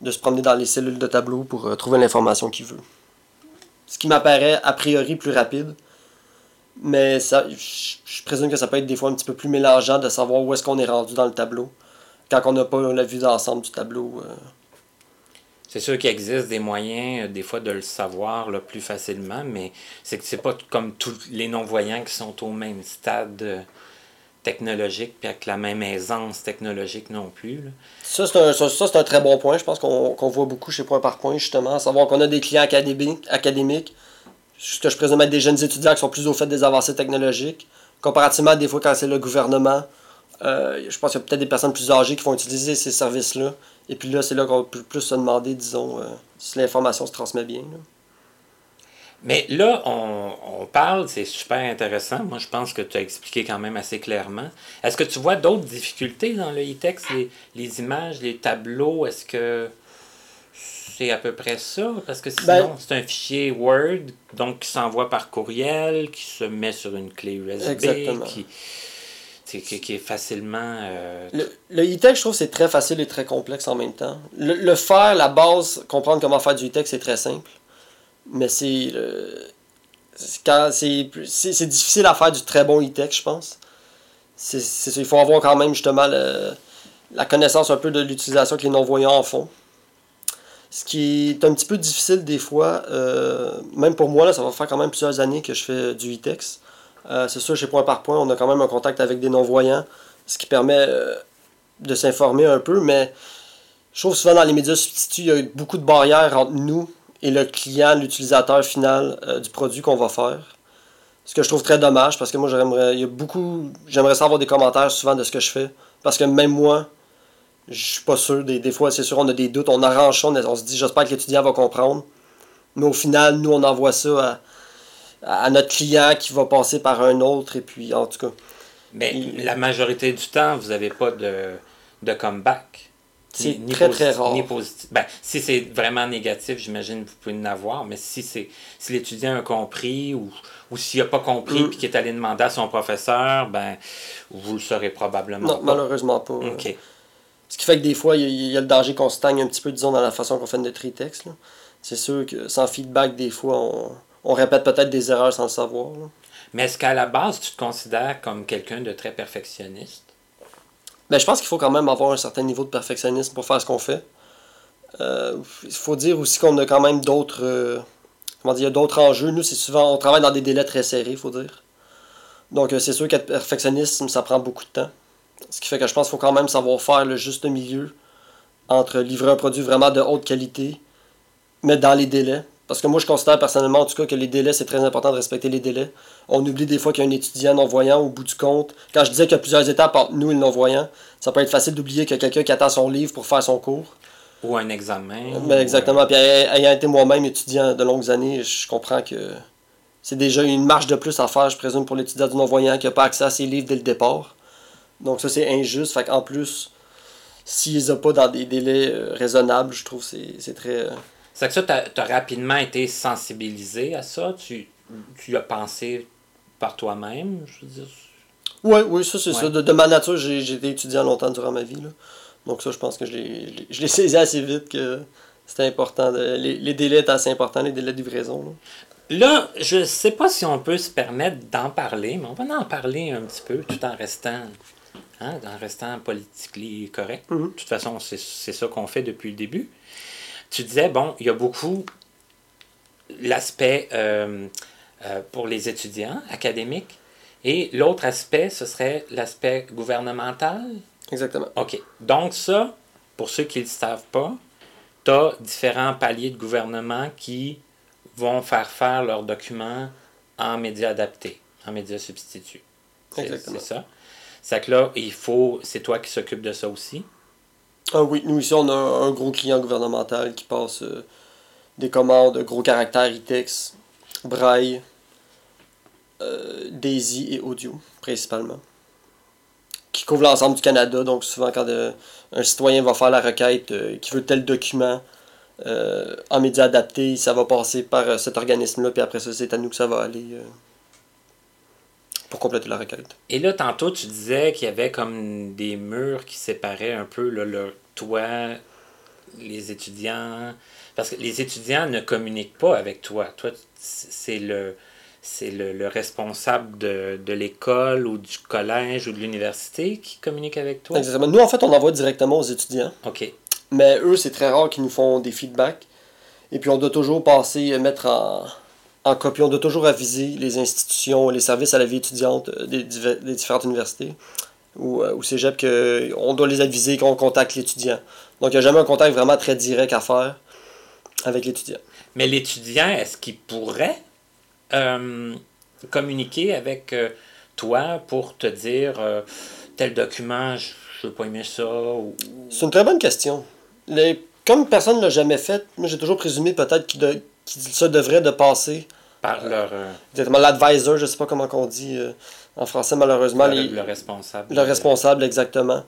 de se promener dans les cellules de tableau pour euh, trouver l'information qu'il veut. Ce qui m'apparaît a priori plus rapide. Mais je présume que ça peut être des fois un petit peu plus mélangeant de savoir où est-ce qu'on est rendu dans le tableau. Quand on n'a pas la vue d'ensemble du tableau. C'est sûr qu'il existe des moyens, euh, des fois, de le savoir plus facilement, mais c'est que c'est pas comme tous les non-voyants qui sont au même stade euh, technologique, puis avec la même aisance technologique non plus. là. Ça, c'est un, ça, un très bon point. Je pense qu'on voit beaucoup chez Point par Point, justement. Savoir qu'on a des clients académiques, académiques, je présume être des jeunes étudiants qui sont plus au fait des avancées technologiques. Comparativement des fois quand c'est le gouvernement, euh, je pense qu'il y a peut-être des personnes plus âgées qui vont utiliser ces services-là. Et puis là, c'est là qu'on peut plus se demander, disons, euh, si l'information se transmet bien. là. Mais là, on, on parle, c'est super intéressant. Moi, je pense que tu as expliqué quand même assez clairement. Est-ce que tu vois d'autres difficultés dans le e-text, les, les images, les tableaux? Est-ce que c'est à peu près ça? Parce que sinon, Ben- c'est un fichier Word, donc qui s'envoie par courriel, qui se met sur une clé USB, Exactement. qui, qui, est facilement... euh, Le, le e-text, je trouve c'est très facile et très complexe en même temps. Le, faire, la base, comprendre comment faire du e-text, c'est très simple. Mais c'est. c'est difficile à faire du très bon e-text, je pense. Il faut avoir quand même justement le- la connaissance un peu de l'utilisation que les non-voyants en font. Ce qui est un petit peu difficile des fois, euh, même pour moi, là, ça va faire quand même plusieurs années que je fais du e-text. Euh, c'est sûr, chez Point par Point, on a quand même un contact avec des non-voyants, ce qui permet euh, de s'informer un peu, mais je trouve souvent dans les médias substituts, il y a beaucoup de barrières entre nous et le client, l'utilisateur final euh, du produit qu'on va faire. Ce que je trouve très dommage, parce que moi, j'aimerais, il y a beaucoup, j'aimerais savoir des commentaires souvent de ce que je fais, parce que même moi, je suis pas sûr, des, des fois, c'est sûr, on a des doutes, on arrange ça, on, on se dit, j'espère que l'étudiant va comprendre, mais au final, nous, on envoie ça à, à notre client qui va passer par un autre, et puis, en tout cas, Mais Il- la majorité du temps, vous n'avez pas de, de comeback. C'est très, très rare. Ni positif. Ben, si c'est vraiment négatif, j'imagine que vous pouvez en avoir, mais si c'est si l'étudiant a compris ou, ou s'il n'a pas compris Mm. puis qu'il est allé demander à son professeur, ben vous le saurez probablement non, pas. malheureusement pas. OK. Ce qui fait que des fois, il y a, il y a le danger qu'on stagne un petit peu, disons, dans la façon qu'on fait notre e-text. là. C'est sûr que sans feedback, des fois, on, on répète peut-être des erreurs sans le savoir. là. Mais est-ce qu'à la base, tu te considères comme quelqu'un de très perfectionniste? Mais je pense qu'il faut quand même avoir un certain niveau de perfectionnisme pour faire ce qu'on fait. Euh, Il faut dire aussi qu'on a quand même d'autres euh, comment dire, d'autres enjeux. Nous, c'est souvent, on travaille dans des délais très serrés, il faut dire. Donc, euh, c'est sûr qu'être perfectionniste, ça prend beaucoup de temps. Ce qui fait que je pense qu'il faut quand même savoir faire le juste milieu entre livrer un produit vraiment de haute qualité, mais dans les délais. Parce que moi, je considère personnellement, en tout cas, que les délais, c'est très important de respecter les délais. On oublie des fois qu'il y a un étudiant non-voyant au bout du compte. Quand je disais qu'il y a plusieurs étapes entre nous et le non-voyant, ça peut être facile d'oublier qu'il y a quelqu'un qui attend son livre pour faire son cours. Ou un examen? Mais ou, exactement. Puis ay- ayant été moi-même étudiant de longues années, je comprends que c'est déjà une marge de plus à faire, je présume, pour l'étudiant du non-voyant qui n'a pas accès à ses livres dès le départ. Donc ça, c'est injuste. Fait qu'en plus, s'il les a pas dans des délais euh, raisonnables, je trouve que c'est très. C'est que ça, tu as, rapidement été sensibilisé à ça. Tu, tu as pensé par toi-même, je veux dire? Ouais, oui, ça c'est Ouais. ça. De, de ma nature, j'ai été étudiant longtemps durant ma vie. Là. Donc ça, je pense que je l'ai- saisi assez vite que c'était important. de- les, les délais étaient assez importants, les délais de livraison. là. Là, je sais pas si on peut se permettre d'en parler, mais on va en parler un petit peu tout en restant, hein, en restant politiquement correct. Mhm. De toute façon, c'est c'est ça qu'on fait depuis le début. Tu disais, bon, il y a beaucoup l'aspect euh, euh, pour les étudiants académiques et l'autre aspect, ce serait l'aspect gouvernemental. Exactement. OK. Donc ça, pour ceux qui ne le savent pas, tu as différents paliers de gouvernement qui vont faire faire leurs documents en médias adaptés, en médias substituts. Exactement. c'est ça. C'est que là, il faut. C'est toi qui s'occupe de ça aussi. Ah oui, nous ici, on a un gros client gouvernemental qui passe euh, des commandes, gros caractères, e-text, braille, euh, Daisy et audio, principalement. Qui couvre l'ensemble du Canada. Donc, souvent, quand euh, un citoyen va faire la requête, qui veut tel document en médias adaptés, ça va passer par cet organisme-là, puis après ça, c'est à nous que ça va aller pour compléter la requête. Et là, tantôt, tu disais qu'il y avait comme des murs qui séparaient un peu là, le, toi, les étudiants. Parce que les étudiants ne communiquent pas avec toi. Toi, c'est le, c'est le, le responsable de, de l'école ou du collège ou de l'université qui communique avec toi. Exactement. Nous, en fait, on envoie directement aux étudiants. OK. Mais eux, c'est très rare qu'ils nous font des feedbacks. Et puis, on doit toujours passer, euh, mettre en, en copie, on doit toujours aviser les institutions, les services à la vie étudiante euh, des, différentes universités ou, euh, ou cégep qu'on doit les aviser qu'on contacte l'étudiant. Donc, il n'y a jamais un contact vraiment très direct à faire avec l'étudiant. Mais l'étudiant, est-ce qu'il pourrait euh, communiquer avec euh, toi pour te dire euh, tel document, je ne veux pas aimer ça ou... C'est une très bonne question. Les- comme personne ne l'a jamais fait, moi, j'ai toujours présumé peut-être qu'il de- ça devrait de passer. Par leur, euh, Exactement, l'advisor, je sais pas comment on dit euh, en français, malheureusement. le, les- le responsable. Le responsable, exactement.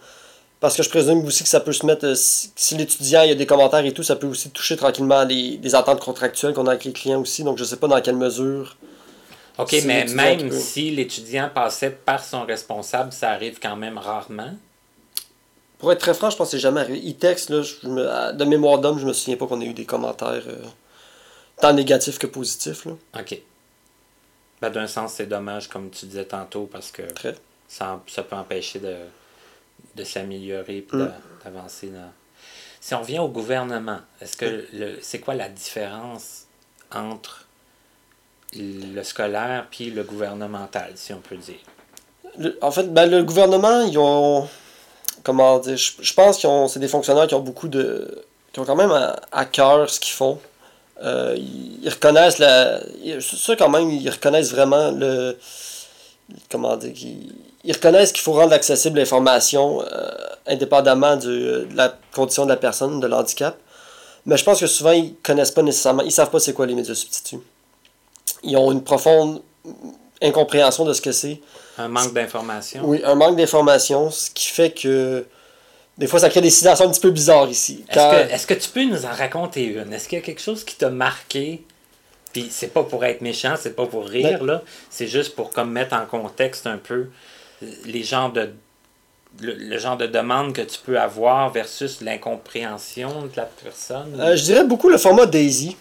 Parce que je présume aussi que ça peut se mettre, euh, si, si l'étudiant il y a des commentaires et tout, ça peut aussi toucher tranquillement des ententes contractuelles qu'on a avec les clients aussi. Donc je sais pas dans quelle mesure. OK, mais même peut. si l'étudiant passait par son responsable, ça arrive quand même rarement? Pour être très franc, je pense que c'est jamais arrivé. E-text, de mémoire d'homme, je me souviens pas qu'on ait eu des commentaires euh, tant négatifs que positifs. Là. OK. Ben, D'un sens, c'est dommage, comme tu disais tantôt, parce que Très. ça, ça peut empêcher de, de s'améliorer et Mm. d'avancer. Dans... Si on revient au gouvernement, est-ce que le, c'est quoi la différence entre le scolaire puis le gouvernemental, si on peut dire? Le- en fait, ben, le gouvernement, ils ont. Comment dire Je, je pense que c'est des fonctionnaires qui ont beaucoup de. qui ont quand même à, à cœur ce qu'ils font. Euh, ils, reconnaissent la. Ça, quand même, ils reconnaissent vraiment le. Comment dire Ils, ils reconnaissent qu'il faut rendre accessible l'information euh, indépendamment du- de la condition de la personne, de l'handicap. Mais je pense que souvent, ils connaissent pas nécessairement. Ils savent pas c'est quoi les médias substituts. Ils ont une profonde incompréhension de ce que c'est. Un manque d'information? Oui, un manque d'information, ce qui fait que des fois ça crée des situations un petit peu bizarres ici. Est-ce que, tu peux nous en raconter une? Est-ce qu'il y a quelque chose qui t'a marqué? Puis c'est pas pour être méchant, c'est pas pour rire, là. C'est juste pour comme mettre en contexte un peu les genres de le, le genre de demande que tu peux avoir versus l'incompréhension de la personne. Euh, je dirais beaucoup le format Daisy.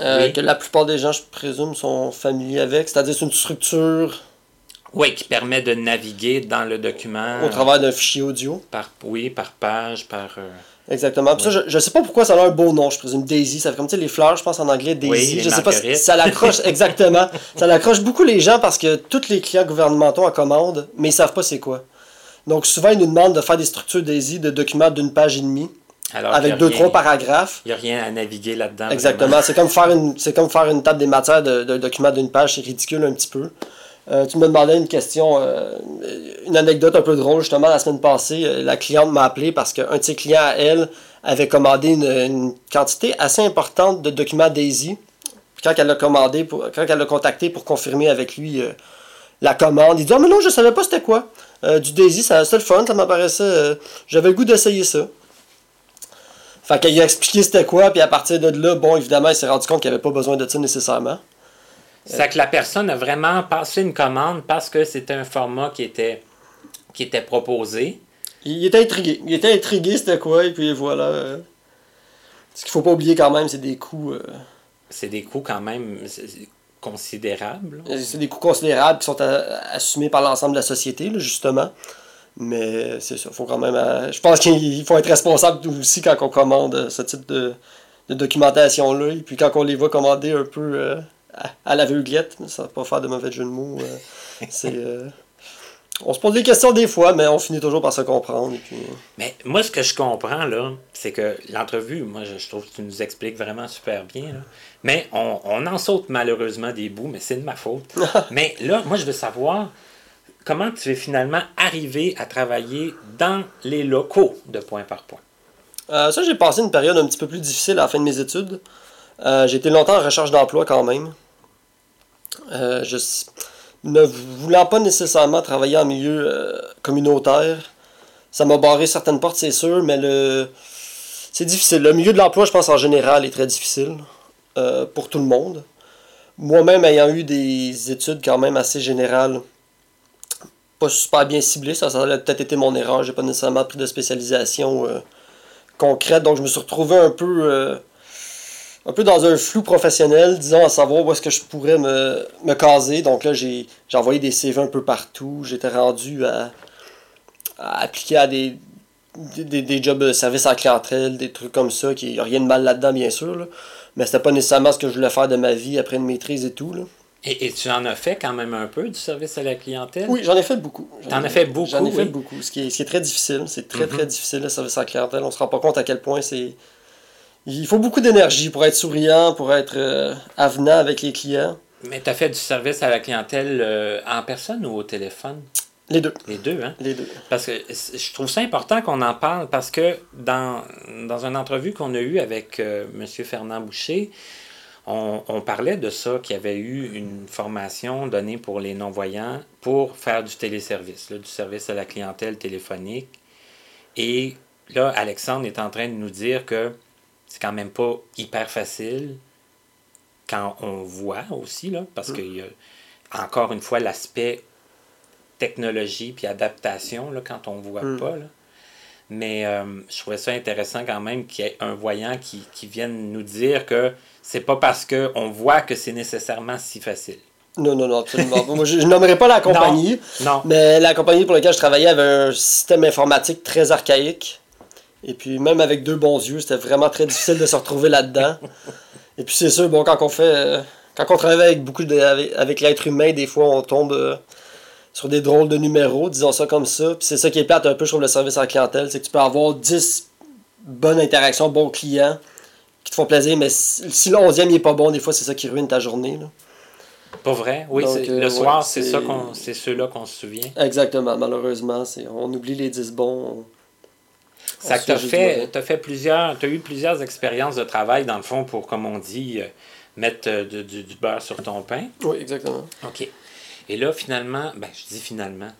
euh, Oui. Que la plupart des gens, je présume, sont familiers avec. C'est-à-dire c'est une structure Oui, qui permet de naviguer dans le document. au travers d'un fichier audio. Par, oui, par page, par. euh, Exactement. Puis ça, je, je sais pas pourquoi ça a un beau nom, je présume. Daisy, ça fait comme tu sais, les fleurs, je pense en anglais, Daisy. les je sais pas si ça l'accroche, exactement. ça l'accroche beaucoup les gens parce que tous les clients gouvernementaux en commandent, mais ils savent pas c'est quoi. Donc souvent, ils nous demandent de faire des structures Daisy de documents d'une page et demie, alors avec deux, rien- trois paragraphes. Il n'y a rien à naviguer là-dedans. Exactement. C'est comme faire une comme faire une table des matières de, de document d'une page, c'est ridicule un petit peu. Euh, tu me demandais une question, euh, une anecdote un peu drôle justement la semaine passée. euh, La cliente m'a appelé parce qu'un de ses clients à elle avait commandé une, quantité assez importante de documents Daisy. Puis quand elle l'a commandé, quand elle l'a contacté pour confirmer avec lui la commande, il dit Ah, mais non, je savais pas c'était quoi. Du Daisy, ça- c'était le fun, ça m'apparaissait. J'avais le goût d'essayer ça. Fait qu'il a expliqué c'était quoi, puis à partir de là, bon, évidemment, il s'est rendu compte qu'il avait pas besoin de ça nécessairement. C'est que la personne a vraiment passé une commande parce que c'était un format qui était, qui était proposé. Il était intrigué. Il était intrigué, c'était quoi, et puis voilà. euh. Ce qu'il faut pas oublier quand même, c'est des coûts. euh, C'est des coûts quand même considérables. là. C'est des coûts considérables qui sont assumés par l'ensemble de la société, là, justement. Mais c'est ça, faut quand même. euh, je pense qu'il faut être responsable aussi quand on commande euh, ce type de, de documentation-là. Et puis quand on les voit commander un peu euh, à, à l'aveuglette, ça va pas faire de mauvais jeu de mots. euh, c'est. euh, on se pose des questions des fois, mais on finit toujours par se comprendre. Et puis, Mais moi, ce que je comprends, là, c'est que l'entrevue, moi, je, trouve que tu nous expliques vraiment super bien. là. Mais on, on en saute malheureusement des bouts, mais c'est de ma faute. mais là, moi, je veux savoir comment tu es finalement arrivé à travailler dans les locaux de point par point. Euh, ça, j'ai passé une période un petit peu plus difficile à la fin de mes études. Euh, j'ai été longtemps en recherche d'emploi quand même. Euh, je ne voulant pas nécessairement travailler en milieu euh, communautaire, ça m'a barré certaines portes, c'est sûr, mais le c'est difficile. Le milieu de l'emploi, je pense, en général, est très difficile euh, pour tout le monde. Moi-même, ayant eu des études quand même assez générales, pas super bien ciblées, ça, ça a peut-être été mon erreur. J'ai pas nécessairement pris de spécialisation concrète, donc je me suis retrouvé un peu, un peu dans un flou professionnel, disons, à savoir où est-ce que je pourrais me, me caser. Donc là, j'ai envoyé des CV un peu partout. J'étais rendu à, à appliquer à des, des, des- des jobs de service à la clientèle, des trucs comme ça, qui n'y a rien de mal là-dedans, bien sûr. là. Mais c'était pas nécessairement ce que je voulais faire de ma vie après une maîtrise et tout. Là. Et, et tu en as fait quand même un peu du service à la clientèle? Oui, j'en ai fait beaucoup. T'en as fait beaucoup, J'en ai fait beaucoup. Ce qui, est, ce qui est très difficile. C'est très, Mhm. très difficile, le service à la clientèle. On se rend pas compte à quel point c'est. Il faut beaucoup d'énergie pour être souriant, pour être euh, avenant avec les clients. Mais tu as fait du service à la clientèle euh, en personne ou au téléphone? Les deux. Les deux, hein? Les deux. Parce que je trouve ça important qu'on en parle parce que dans, dans une entrevue qu'on a eue avec euh, M. Fernand Boucher, on, on parlait de ça, qu'il y avait eu une formation donnée pour les non-voyants pour faire du téléservice, là, du service à la clientèle téléphonique. Et là, Alexandre est en train de nous dire que c'est quand même pas hyper facile quand on voit aussi, là, parce qu'il y a encore une fois l'aspect technologie puis adaptation là, quand on voit Mm. pas. Là. Mais euh, je trouvais ça intéressant quand même qu'il y ait un voyant qui, qui vienne nous dire que c'est pas parce qu'on voit que c'est nécessairement si facile. Non, non, non, absolument pas. Moi, je, je nommerai pas la compagnie, Non. mais la compagnie pour laquelle je travaillais avait un système informatique très archaïque. Et puis, même avec deux bons yeux, c'était vraiment très difficile de se retrouver là-dedans. Et puis, c'est sûr, bon, quand on fait. euh, quand on travaille avec beaucoup de, avec, avec l'être humain, des fois, on tombe euh, sur des drôles de numéros, disons ça comme ça. Puis, c'est ça qui est plate un peu, je trouve, le service à la clientèle. C'est que tu peux avoir 10 bonnes interactions, bons clients qui te font plaisir, mais si, le 11e n'est pas bon, des fois, c'est ça qui ruine ta journée. Là. Pas vrai? Oui, Donc, c'est- euh, le ouais, soir, c'est ça qu'on c'est ceux-là qu'on se souvient. Exactement, malheureusement, c'est on oublie les 10 bons. On t'as se fait t'as fait plusieurs, t'as eu plusieurs expériences de travail dans le fond pour, comme on dit, euh, mettre euh, du, du- du beurre sur ton pain. Oui, exactement. OK. Et là, finalement, ben, je dis finalement,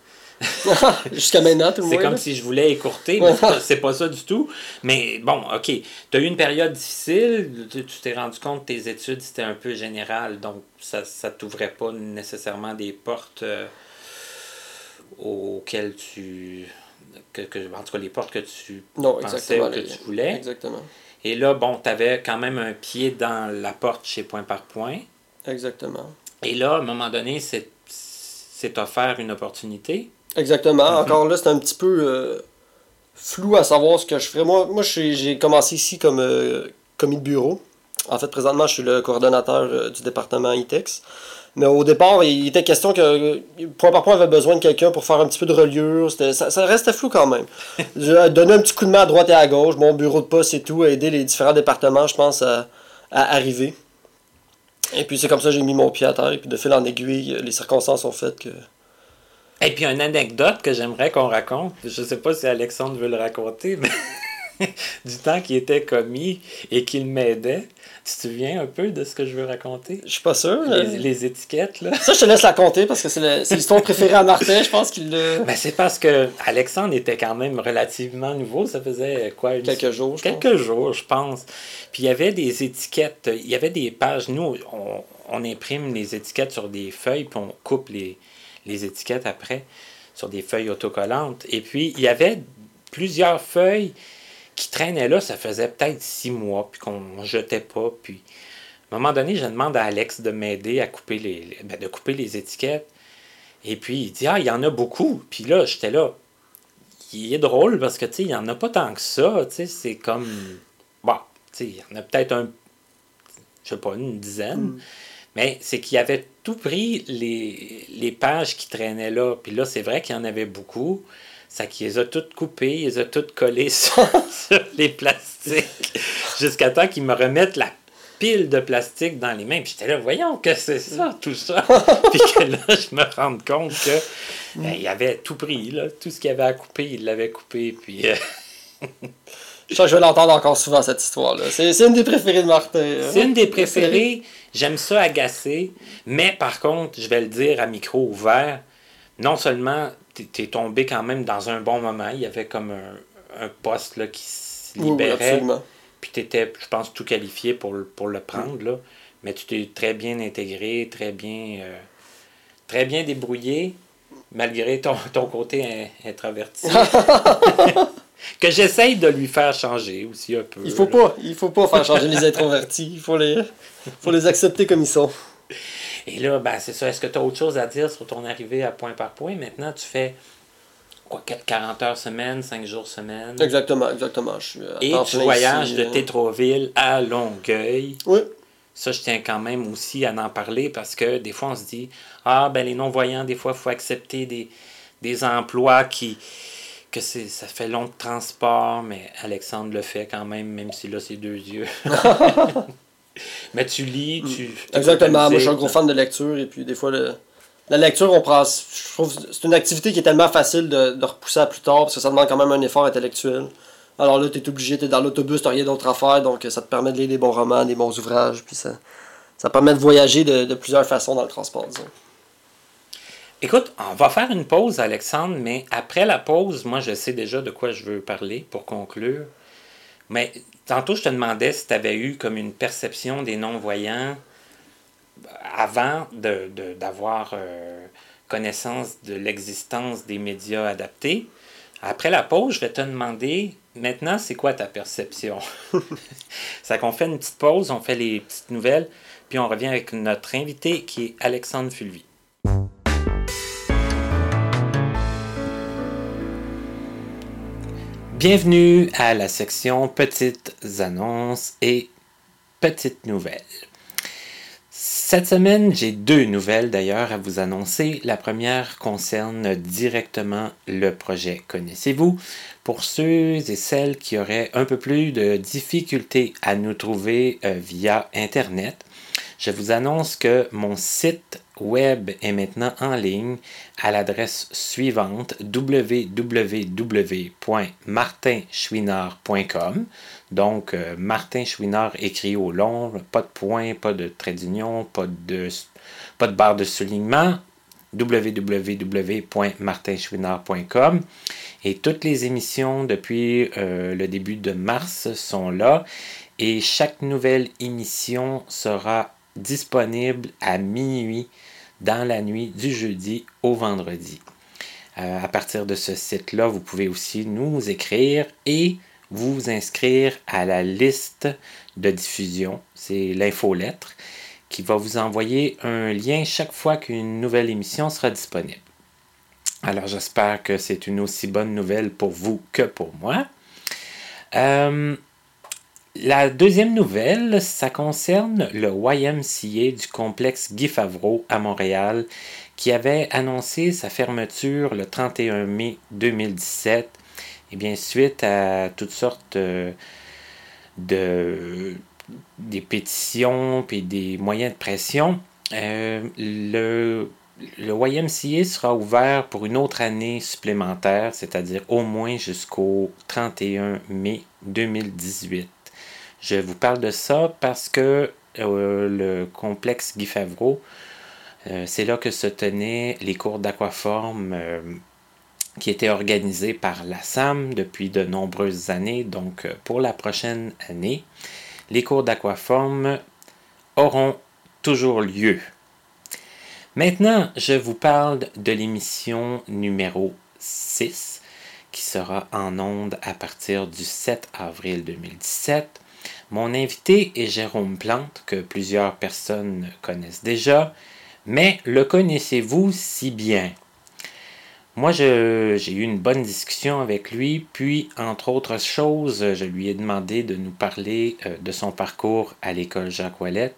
Jusqu'à maintenant, tout le C'est monde. comme là. si je voulais écourter, mais c'est pas- c'est pas ça du tout. Mais bon, OK. Tu as eu une période difficile, tu tu t'es rendu compte que tes études, c'était un peu général, donc ça ne t'ouvrait pas nécessairement des portes euh, auxquelles tu. Que, que- en tout cas, les portes que tu Non, pensais ou que les- tu voulais. Exactement. Et là, bon, tu avais quand même un pied dans la porte chez Point par Point. Exactement. Et là, à un moment donné, c'est offert une opportunité. Exactement. Mhm. Encore là, c'est un petit peu euh, flou à savoir ce que je ferais. Moi, moi j'ai j'ai commencé ici comme euh, commis de bureau. En fait, présentement, je suis le coordonnateur euh, du département ITEX. Mais au départ, il était question que euh, point par point avait besoin de quelqu'un pour faire un petit peu de reliure. Ça, ça restait flou quand même. Je donnais un petit coup de main à droite et à gauche, mon bureau de poste et tout, aider les différents départements, je pense, à, à arriver. Et puis c'est comme ça que j'ai mis mon pied à terre. Et puis de fil en aiguille, les circonstances ont fait que. Et puis une anecdote que j'aimerais qu'on raconte. Je sais pas si Alexandre veut le raconter, mais du temps qui était commis et qu'il m'aidait. Tu te souviens un peu de ce que je veux raconter? Je suis pas sûr. Les, les étiquettes, là. Ça, je te laisse la compter parce que c'est l'histoire préférée à Martin. Je pense qu'il le. Ben, c'est parce que Alexandre était quand même relativement nouveau. Ça faisait quoi? Une... Quelques jours, je Quelques jours, je pense. Puis il y avait des étiquettes, il y avait des pages. Nous, on, on imprime les étiquettes sur des feuilles, puis on coupe les, les étiquettes après sur des feuilles autocollantes. Et puis, il y avait plusieurs feuilles qui traînaient là, ça faisait peut-être six mois, puis qu'on jetait pas. Puis, à un moment donné, je demande à Alex de m'aider à couper les, ben, de couper les étiquettes. Et puis, il dit Ah, il y en a beaucoup. Puis là, j'étais là. Il est drôle parce que, tu sais, il n'y en a pas tant que ça. Tu sais, c'est comme. Bon, tu sais, il y en a peut-être un. Je sais pas, une dizaine. Mm. Mais c'est qu'il avait tout pris les, les pages qui traînaient là. Puis là, c'est vrai qu'il y en avait beaucoup. Ça qu'il les a toutes coupées, il les a toutes collées sur, les plastiques. Jusqu'à temps qu'il me remette la pile de plastique dans les mains. Puis j'étais là, voyons que c'est ça, tout ça. puis que là, je me rends compte que ben, il avait tout pris, là. Tout ce qu'il avait à couper, il l'avait coupé. Puis. Euh, je que je vais l'entendre encore souvent, cette histoire-là. C'est une des préférées de Martin. Hein. C'est une des préférées. J'aime ça agacer. Mais par contre, je vais le dire à micro ouvert, non seulement tu es tombé quand même dans un bon moment, il y avait comme un, un poste là, qui se libérait. puis tu étais, je pense, tout qualifié pour, pour le prendre. Là. Mais tu t'es très bien intégré, très bien, euh, très bien débrouillé, malgré ton, ton côté introverti. que j'essaye de lui faire changer aussi un peu. Il faut pas, il faut pas faire changer les introvertis. Il faut les, faut les accepter comme ils sont. Et là, ben, c'est ça. Est-ce que tu as autre chose à dire sur ton arrivée à point par point? Maintenant, tu fais quoi, 40 heures semaine, 5 jours semaine? Exactement, exactement. Je suis Et tu voyages de euh. Tétroville à Longueuil. Oui. Ça, je tiens quand même aussi à en parler parce que des fois, on se dit Ah, ben les non-voyants, des fois, il faut accepter des, des emplois qui que c'est ça fait long de transport, mais Alexandre le fait quand même, même si là, c'est deux yeux. mais tu lis, tu. Exactement, moi je suis un gros fan de lecture, et puis des fois, la lecture, on prend. Je trouve c'est une activité qui est tellement facile de, de, repousser à plus tard, parce que ça demande quand même un effort intellectuel. Alors là, tu es obligé, tu es dans l'autobus, tu rien d'autre à faire, donc ça te permet de lire des bons romans, des bons ouvrages, puis ça, ça permet de voyager de, de plusieurs façons dans le transport, disons. Écoute, on va faire une pause, Alexandre, mais après la pause, moi, je sais déjà de quoi je veux parler pour conclure. Mais tantôt, je te demandais si tu avais eu comme une perception des non-voyants avant d'avoir de, euh, connaissance de l'existence des médias adaptés. Après la pause, je vais te demander maintenant, c'est quoi ta perception? Ça qu'on fait une petite pause, on fait les petites nouvelles, puis on revient avec notre invité qui est Alexandre Fulvi. Bienvenue à la section Petites annonces et Petites nouvelles. Cette semaine, j'ai deux nouvelles d'ailleurs à vous annoncer. La première concerne directement le projet Connaissez-vous. Pour ceux et celles qui auraient un peu plus de difficultés à nous trouver euh, via Internet, je vous annonce que mon site web est maintenant en ligne à l'adresse suivante www.martinchouinard.com. Donc, euh, Martin Chouinard écrit au long, pas de point, pas de trait d'union, pas de, barre de soulignement www.martinchouinard.com et toutes les émissions depuis euh, le début de mars sont là et chaque nouvelle émission sera disponible à minuit dans la nuit du jeudi au vendredi. Euh, à partir de ce site-là, vous pouvez aussi nous écrire et vous inscrire à la liste de diffusion. C'est l'infolettre qui va vous envoyer un lien chaque fois qu'une nouvelle émission sera disponible. Alors j'espère que c'est une aussi bonne nouvelle pour vous que pour moi. Euh, la deuxième nouvelle, ça concerne le YMCA du complexe Guy Favreau à Montréal, qui avait annoncé sa fermeture le 31 mai 2017. Et bien, suite à toutes sortes euh, de des pétitions et des moyens de pression, euh, le le YMCA sera ouvert pour une autre année supplémentaire, c'est-à-dire au moins jusqu'au 31 mai 2018. Je vous parle de ça parce que euh, le complexe Guy Favreau, euh, c'est là que se tenaient les cours d'aquaforme euh, qui étaient organisés par la SAM depuis de nombreuses années. Donc, pour la prochaine année, les cours d'aquaforme auront toujours lieu. Maintenant, je vous parle de l'émission numéro 6 qui sera en onde à partir du 7 avril 2017. Mon invité est Jérôme Plante, que plusieurs personnes connaissent déjà, mais le connaissez-vous si bien? Moi, j'ai eu une bonne discussion avec lui, puis, entre autres choses, je lui ai demandé de nous parler euh, de son parcours à l'école Jacques Ouellette.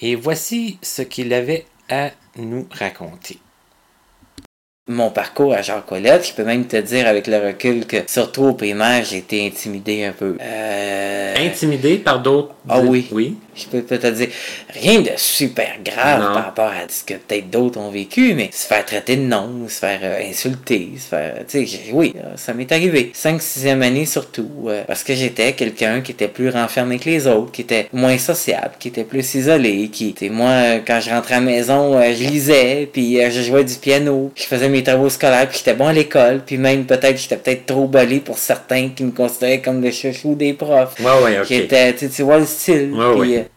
Et voici ce qu'il avait à nous raconter mon parcours à Jean Colette, je peux même te dire avec le recul que surtout au primaire, j'ai été intimidé un peu. Euh... Intimidé par d'autres Ah oui. Oui. Je peux te dire rien de super grave par rapport à ce que peut-être d'autres ont vécu, mais se faire traiter de nom, se faire euh, insulter, se faire. Tu sais, oui, euh, ça m'est arrivé. 5 6e année surtout, euh, parce que j'étais quelqu'un qui était plus renfermé que les autres, qui était moins sociable, qui était plus isolé, qui. Tu moi, quand je rentrais à la maison, je lisais, puis je jouais du piano, je faisais mes travaux scolaires, puis j'étais bon à l'école, puis même peut-être j'étais peut-être trop bolé pour certains qui me considéraient comme le chouchou des profs. Ouais, ouais, ok. Qui était, tu vois le style. Ouais,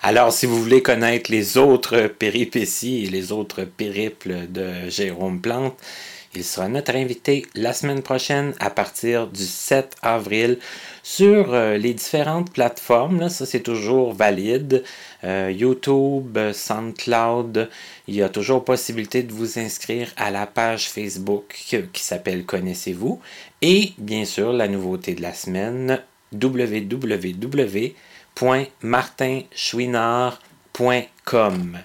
alors, si vous voulez connaître les autres péripéties et les autres périples de Jérôme Plante, il sera notre invité la semaine prochaine à partir du 7 avril sur euh, les différentes plateformes. Là, ça, c'est toujours valide. Euh, YouTube, SoundCloud. Il y a toujours possibilité de vous inscrire à la page Facebook qui s'appelle Connaissez-vous. Et bien sûr, la nouveauté de la semaine, www www.martinchouinard.com.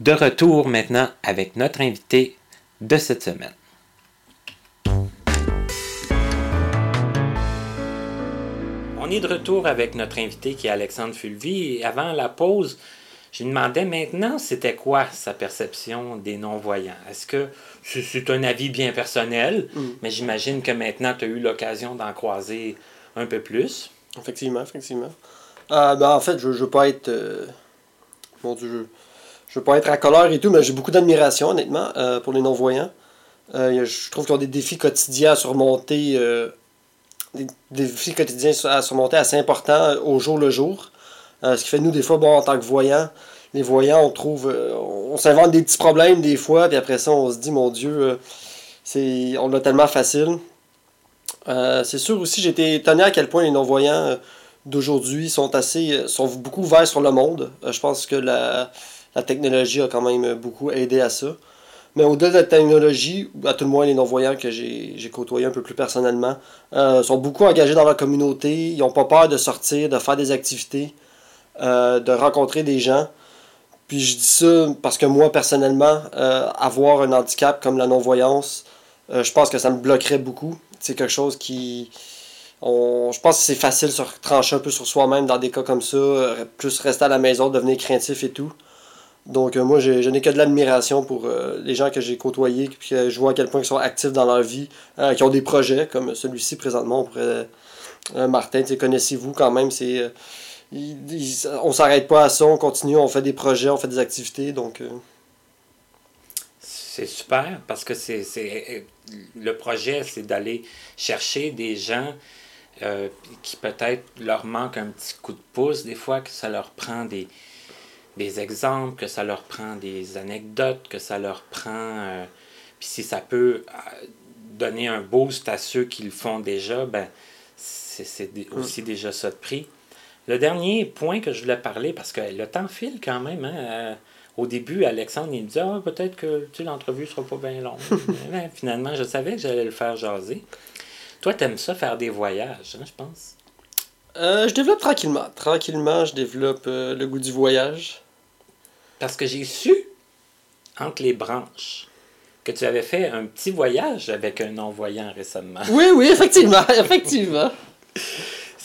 De retour maintenant avec notre invité de cette semaine. On est de retour avec notre invité qui est Alexandre Fulvy. Et avant la pause, je lui demandais maintenant c'était quoi sa perception des non-voyants? Est-ce que c'est un avis bien personnel, mm. mais j'imagine que maintenant tu as eu l'occasion d'en croiser un peu plus. Effectivement, effectivement. Ben, en fait, je, je veux pas être. Euh, mon Dieu, je, veux pas être à colère et tout, mais j'ai beaucoup d'admiration, honnêtement, euh, pour les non-voyants. Euh, je trouve qu'ils ont des défis quotidiens à surmonter. des défis quotidiens à surmonter assez importants au jour le jour. ce qui fait, nous, des fois, bon, en tant que voyants, les voyants, on trouve. on s'invente des petits problèmes des fois, puis après ça, on se dit, mon Dieu, c'est on l'a tellement facile. c'est sûr aussi, été étonné à quel point les non-voyants d'aujourd'hui sont assez euh, sont beaucoup ouverts sur le monde. Euh, je pense que la, technologie a quand même beaucoup aidé à ça. Mais au-delà de la technologie, à tout le moins les non-voyants que j'ai côtoyés un peu plus personnellement, euh, sont beaucoup engagés dans leur communauté. Ils n'ont pas peur de sortir, de faire des activités, de rencontrer des gens. Puis je dis ça parce que moi, personnellement, avoir un handicap comme la non-voyance, je pense que ça me bloquerait beaucoup. C'est quelque chose qui, je pense que c'est facile de se trancher un peu sur soi-même dans des cas comme ça, euh, plus rester à la maison, devenir craintif et tout. Donc euh, moi, je, n'ai que de l'admiration pour euh, les gens que j'ai côtoyés, puis je vois à quel point ils sont actifs dans leur vie, qui ont des projets comme celui-ci présentement. On pourrait, Martin, connaissez-vous quand même, c'est... on s'arrête pas à ça, on continue, on fait des projets, on fait des activités, donc... C'est super parce que c'est le projet, c'est d'aller chercher des gens euh, qui peut-être leur manque un petit coup de pouce des fois, que ça leur prend des, des exemples, que ça leur prend des anecdotes, que ça leur prend... Euh, puis si ça peut euh, donner un boost à ceux qui le font déjà, ben c'est mm. aussi déjà ça de prix. Le dernier point que je voulais parler, parce que le temps file quand même, hein, au début, Alexandre, il me dit Ah, peut-être que l'entrevue sera pas bien longue. Ben, finalement, je savais que j'allais le faire jaser. Toi, t'aimes ça faire des voyages, hein, je pense? Euh, je développe tranquillement. Tranquillement, je développe euh, le goût du voyage. Parce que j'ai su, entre les branches, que tu avais fait un petit voyage avec un non-voyant récemment. Oui, oui, effectivement, effectivement.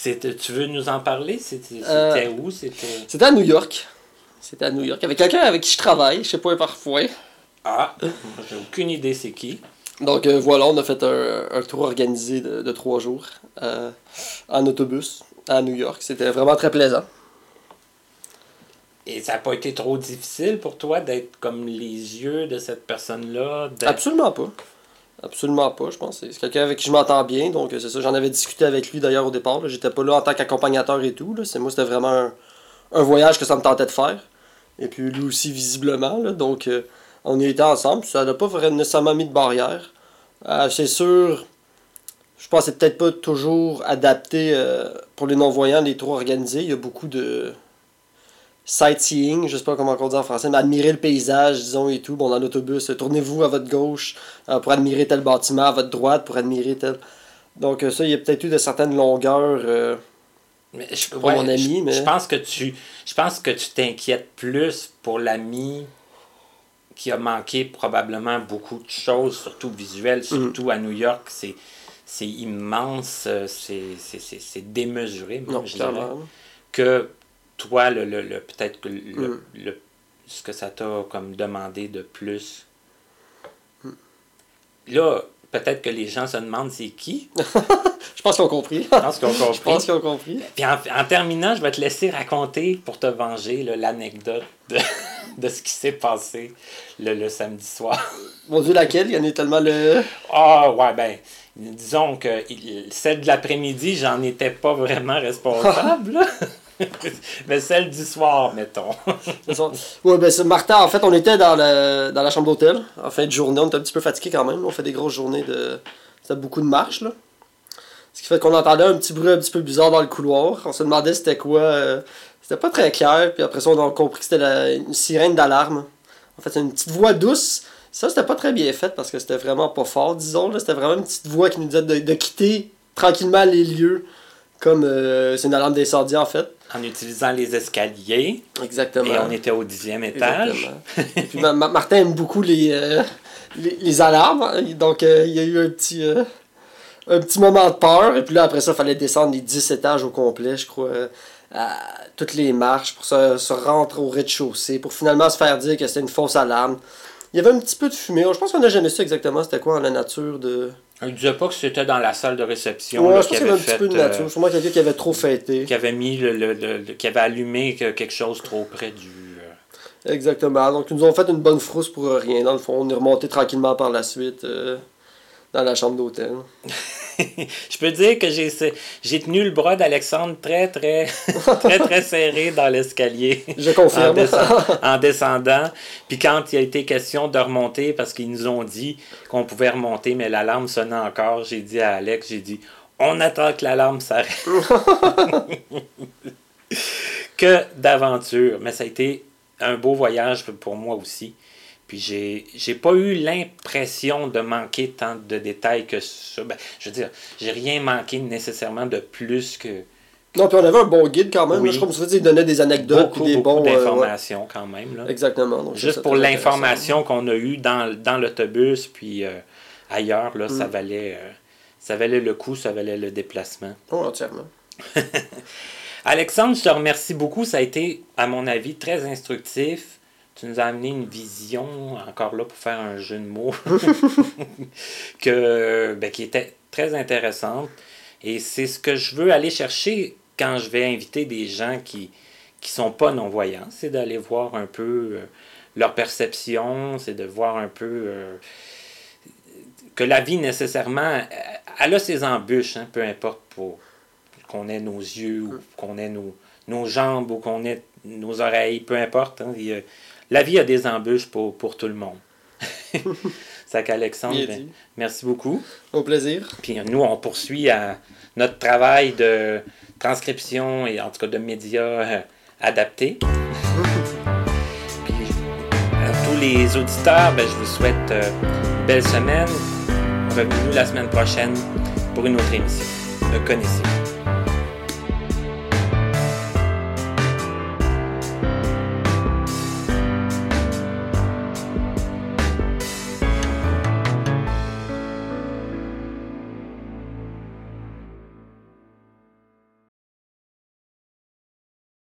tu veux nous en parler? C'était euh, où? C'était à New York. C'était à New York. Avec quelqu'un avec qui je travaille, je sais pas parfois. Ah, j'ai aucune idée c'est qui. Donc euh, voilà, on a fait un, un tour organisé de, de trois jours euh, en autobus à New York. C'était vraiment très plaisant. Et ça n'a pas été trop difficile pour toi d'être comme les yeux de cette personne-là? Absolument pas. Absolument pas, je pense. C'est quelqu'un avec qui je m'entends bien, donc euh, c'est ça. J'en avais discuté avec lui d'ailleurs au départ. J'étais pas là en tant qu'accompagnateur et tout. là. C'est moi, c'était vraiment un, un voyage que ça me tentait de faire. Et puis lui aussi, visiblement. là. Donc euh, on y était ensemble. Ça n'a pas vraiment nécessairement mis de barrière. Euh, c'est sûr, je pense que c'est peut-être pas toujours adapté euh, pour les non-voyants, les tours organisés. Il y a beaucoup de sightseeing, je sais pas comment on dit en français, mais admirer le paysage, disons, et tout. Bon, dans l'autobus, euh, tournez-vous à votre gauche euh, pour admirer tel bâtiment, à votre droite pour admirer tel. Donc, ça, il y a peut-être eu de certaines longueurs. Mais je, Pour mon ami, je- mais- je pense que tu je pense que tu t'inquiètes plus pour l'ami qui a manqué probablement beaucoup de choses, surtout visuelles, surtout à New York, c'est c'est immense, euh, c'est c'est- c'est- c'est démesuré, même, non, je dirais, que toi, le, le, le- peut-être que le, Mm. le- ce que ça t'a comme demandé de plus. Mm. Là, peut-être que les gens se demandent c'est qui? Je pense qu'ils ont compris. Je pense Je qu'ils ont compris. Puis en, en terminant, je vais te laisser raconter pour te venger là, l'anecdote de, de ce qui s'est passé le, le samedi soir. Mon Dieu, laquelle? Il y en a tellement le. Ah, ouais, ben, disons que celle de l'après-midi, j'en étais pas vraiment responsable. Mais celle du soir, mettons. Ouais, ben, c'est Martin, en fait, on était dans, le, dans la chambre d'hôtel en fin de journée. On était un petit peu fatigué quand même. On fait des grosses journées de. C'était beaucoup de marche, là. Ce qui fait qu'on entendait un petit bruit un petit peu bizarre dans le couloir. On se demandait c'était quoi. euh, C'était pas très clair. Puis après ça, on a compris que c'était une sirène d'alarme. En fait, c'est une petite voix douce. Ça, c'était pas très bien fait parce que c'était vraiment pas fort, disons. là. C'était vraiment une petite voix qui nous disait de, de quitter tranquillement les lieux. Comme euh, c'est une alarme d'incendie, en fait. En utilisant les escaliers. Exactement. Et on était au dixième étage. Exactement. Et puis Ma- Ma- Martin aime beaucoup les, euh, les, les alarmes. hein. Donc il y a eu un petit, un petit moment de peur. Et puis là, après ça, il fallait descendre les 10 étages au complet, je crois. euh, à toutes les marches pour se, se rentrer au rez-de-chaussée. Pour finalement se faire dire que c'était une fausse alarme. Il y avait un petit peu de fumée. Je pense qu'on n'a jamais su exactement c'était quoi en la nature de. On ne disait pas que c'était dans la salle de réception Ouais, là, je pense qui qu'il y avait un petit peu de euh, nature. Sûrement quelqu'un qui avait trop fêté. qui avait mis le, le- le- le- qui avait allumé que- quelque chose trop près du. euh, Exactement. Donc, ils nous ont fait une bonne frousse pour rien. Dans le fond, on est remonté tranquillement par la suite euh, dans la chambre d'hôtel. Je peux dire que j'ai j'ai tenu le bras d'Alexandre très très très très serré dans l'escalier. Je En, confirme. descend- en descendant. Puis quand il a été question de remonter, parce qu'ils nous ont dit qu'on pouvait remonter, mais l'alarme sonnait encore, j'ai dit à Alex, j'ai dit, on attend que l'alarme s'arrête. que d'aventure. Mais ça a été un beau voyage pour moi aussi. Puis j'ai j'ai pas eu l'impression de manquer tant de détails que ça. Ben, je veux dire, j'ai rien manqué nécessairement de plus que Non, puis on avait un bon guide quand même. Oui. là. je crois que il donnait des anecdotes beaucoup, des beaucoup bons. euh, ouais. quand même. Là. Exactement. Donc, Juste pour l'information qu'on a eue dans, dans l'autobus, puis euh, ailleurs, là, ça, Mm. valait, euh, ça valait le coup, ça valait le déplacement. Oh, entièrement. Alexandre, je te remercie beaucoup. Ça a été, à mon avis, très instructif. Tu nous as amené une vision, encore là pour faire un jeu de mots, que, ben, qui était très intéressante. Et c'est ce que je veux aller chercher quand je vais inviter des gens qui qui sont pas non-voyants. C'est d'aller voir un peu euh, leur perception, c'est de voir un peu euh, que la vie nécessairement, elle a ses embûches, hein, peu importe pour qu'on ait nos yeux, ou qu'on ait nos, nos jambes, ou qu'on ait nos oreilles, peu importe. hein, il la vie a des embûches pour, pour tout le monde. Ça qu'Alexandre, ben, dit. merci beaucoup. Au plaisir. Puis nous, on poursuit à notre travail de transcription et en tout cas de médias euh, adaptés. Puis à tous les auditeurs, ben, je vous souhaite euh, une belle semaine. Revenez-nous la semaine prochaine pour une autre émission. Me connaissez.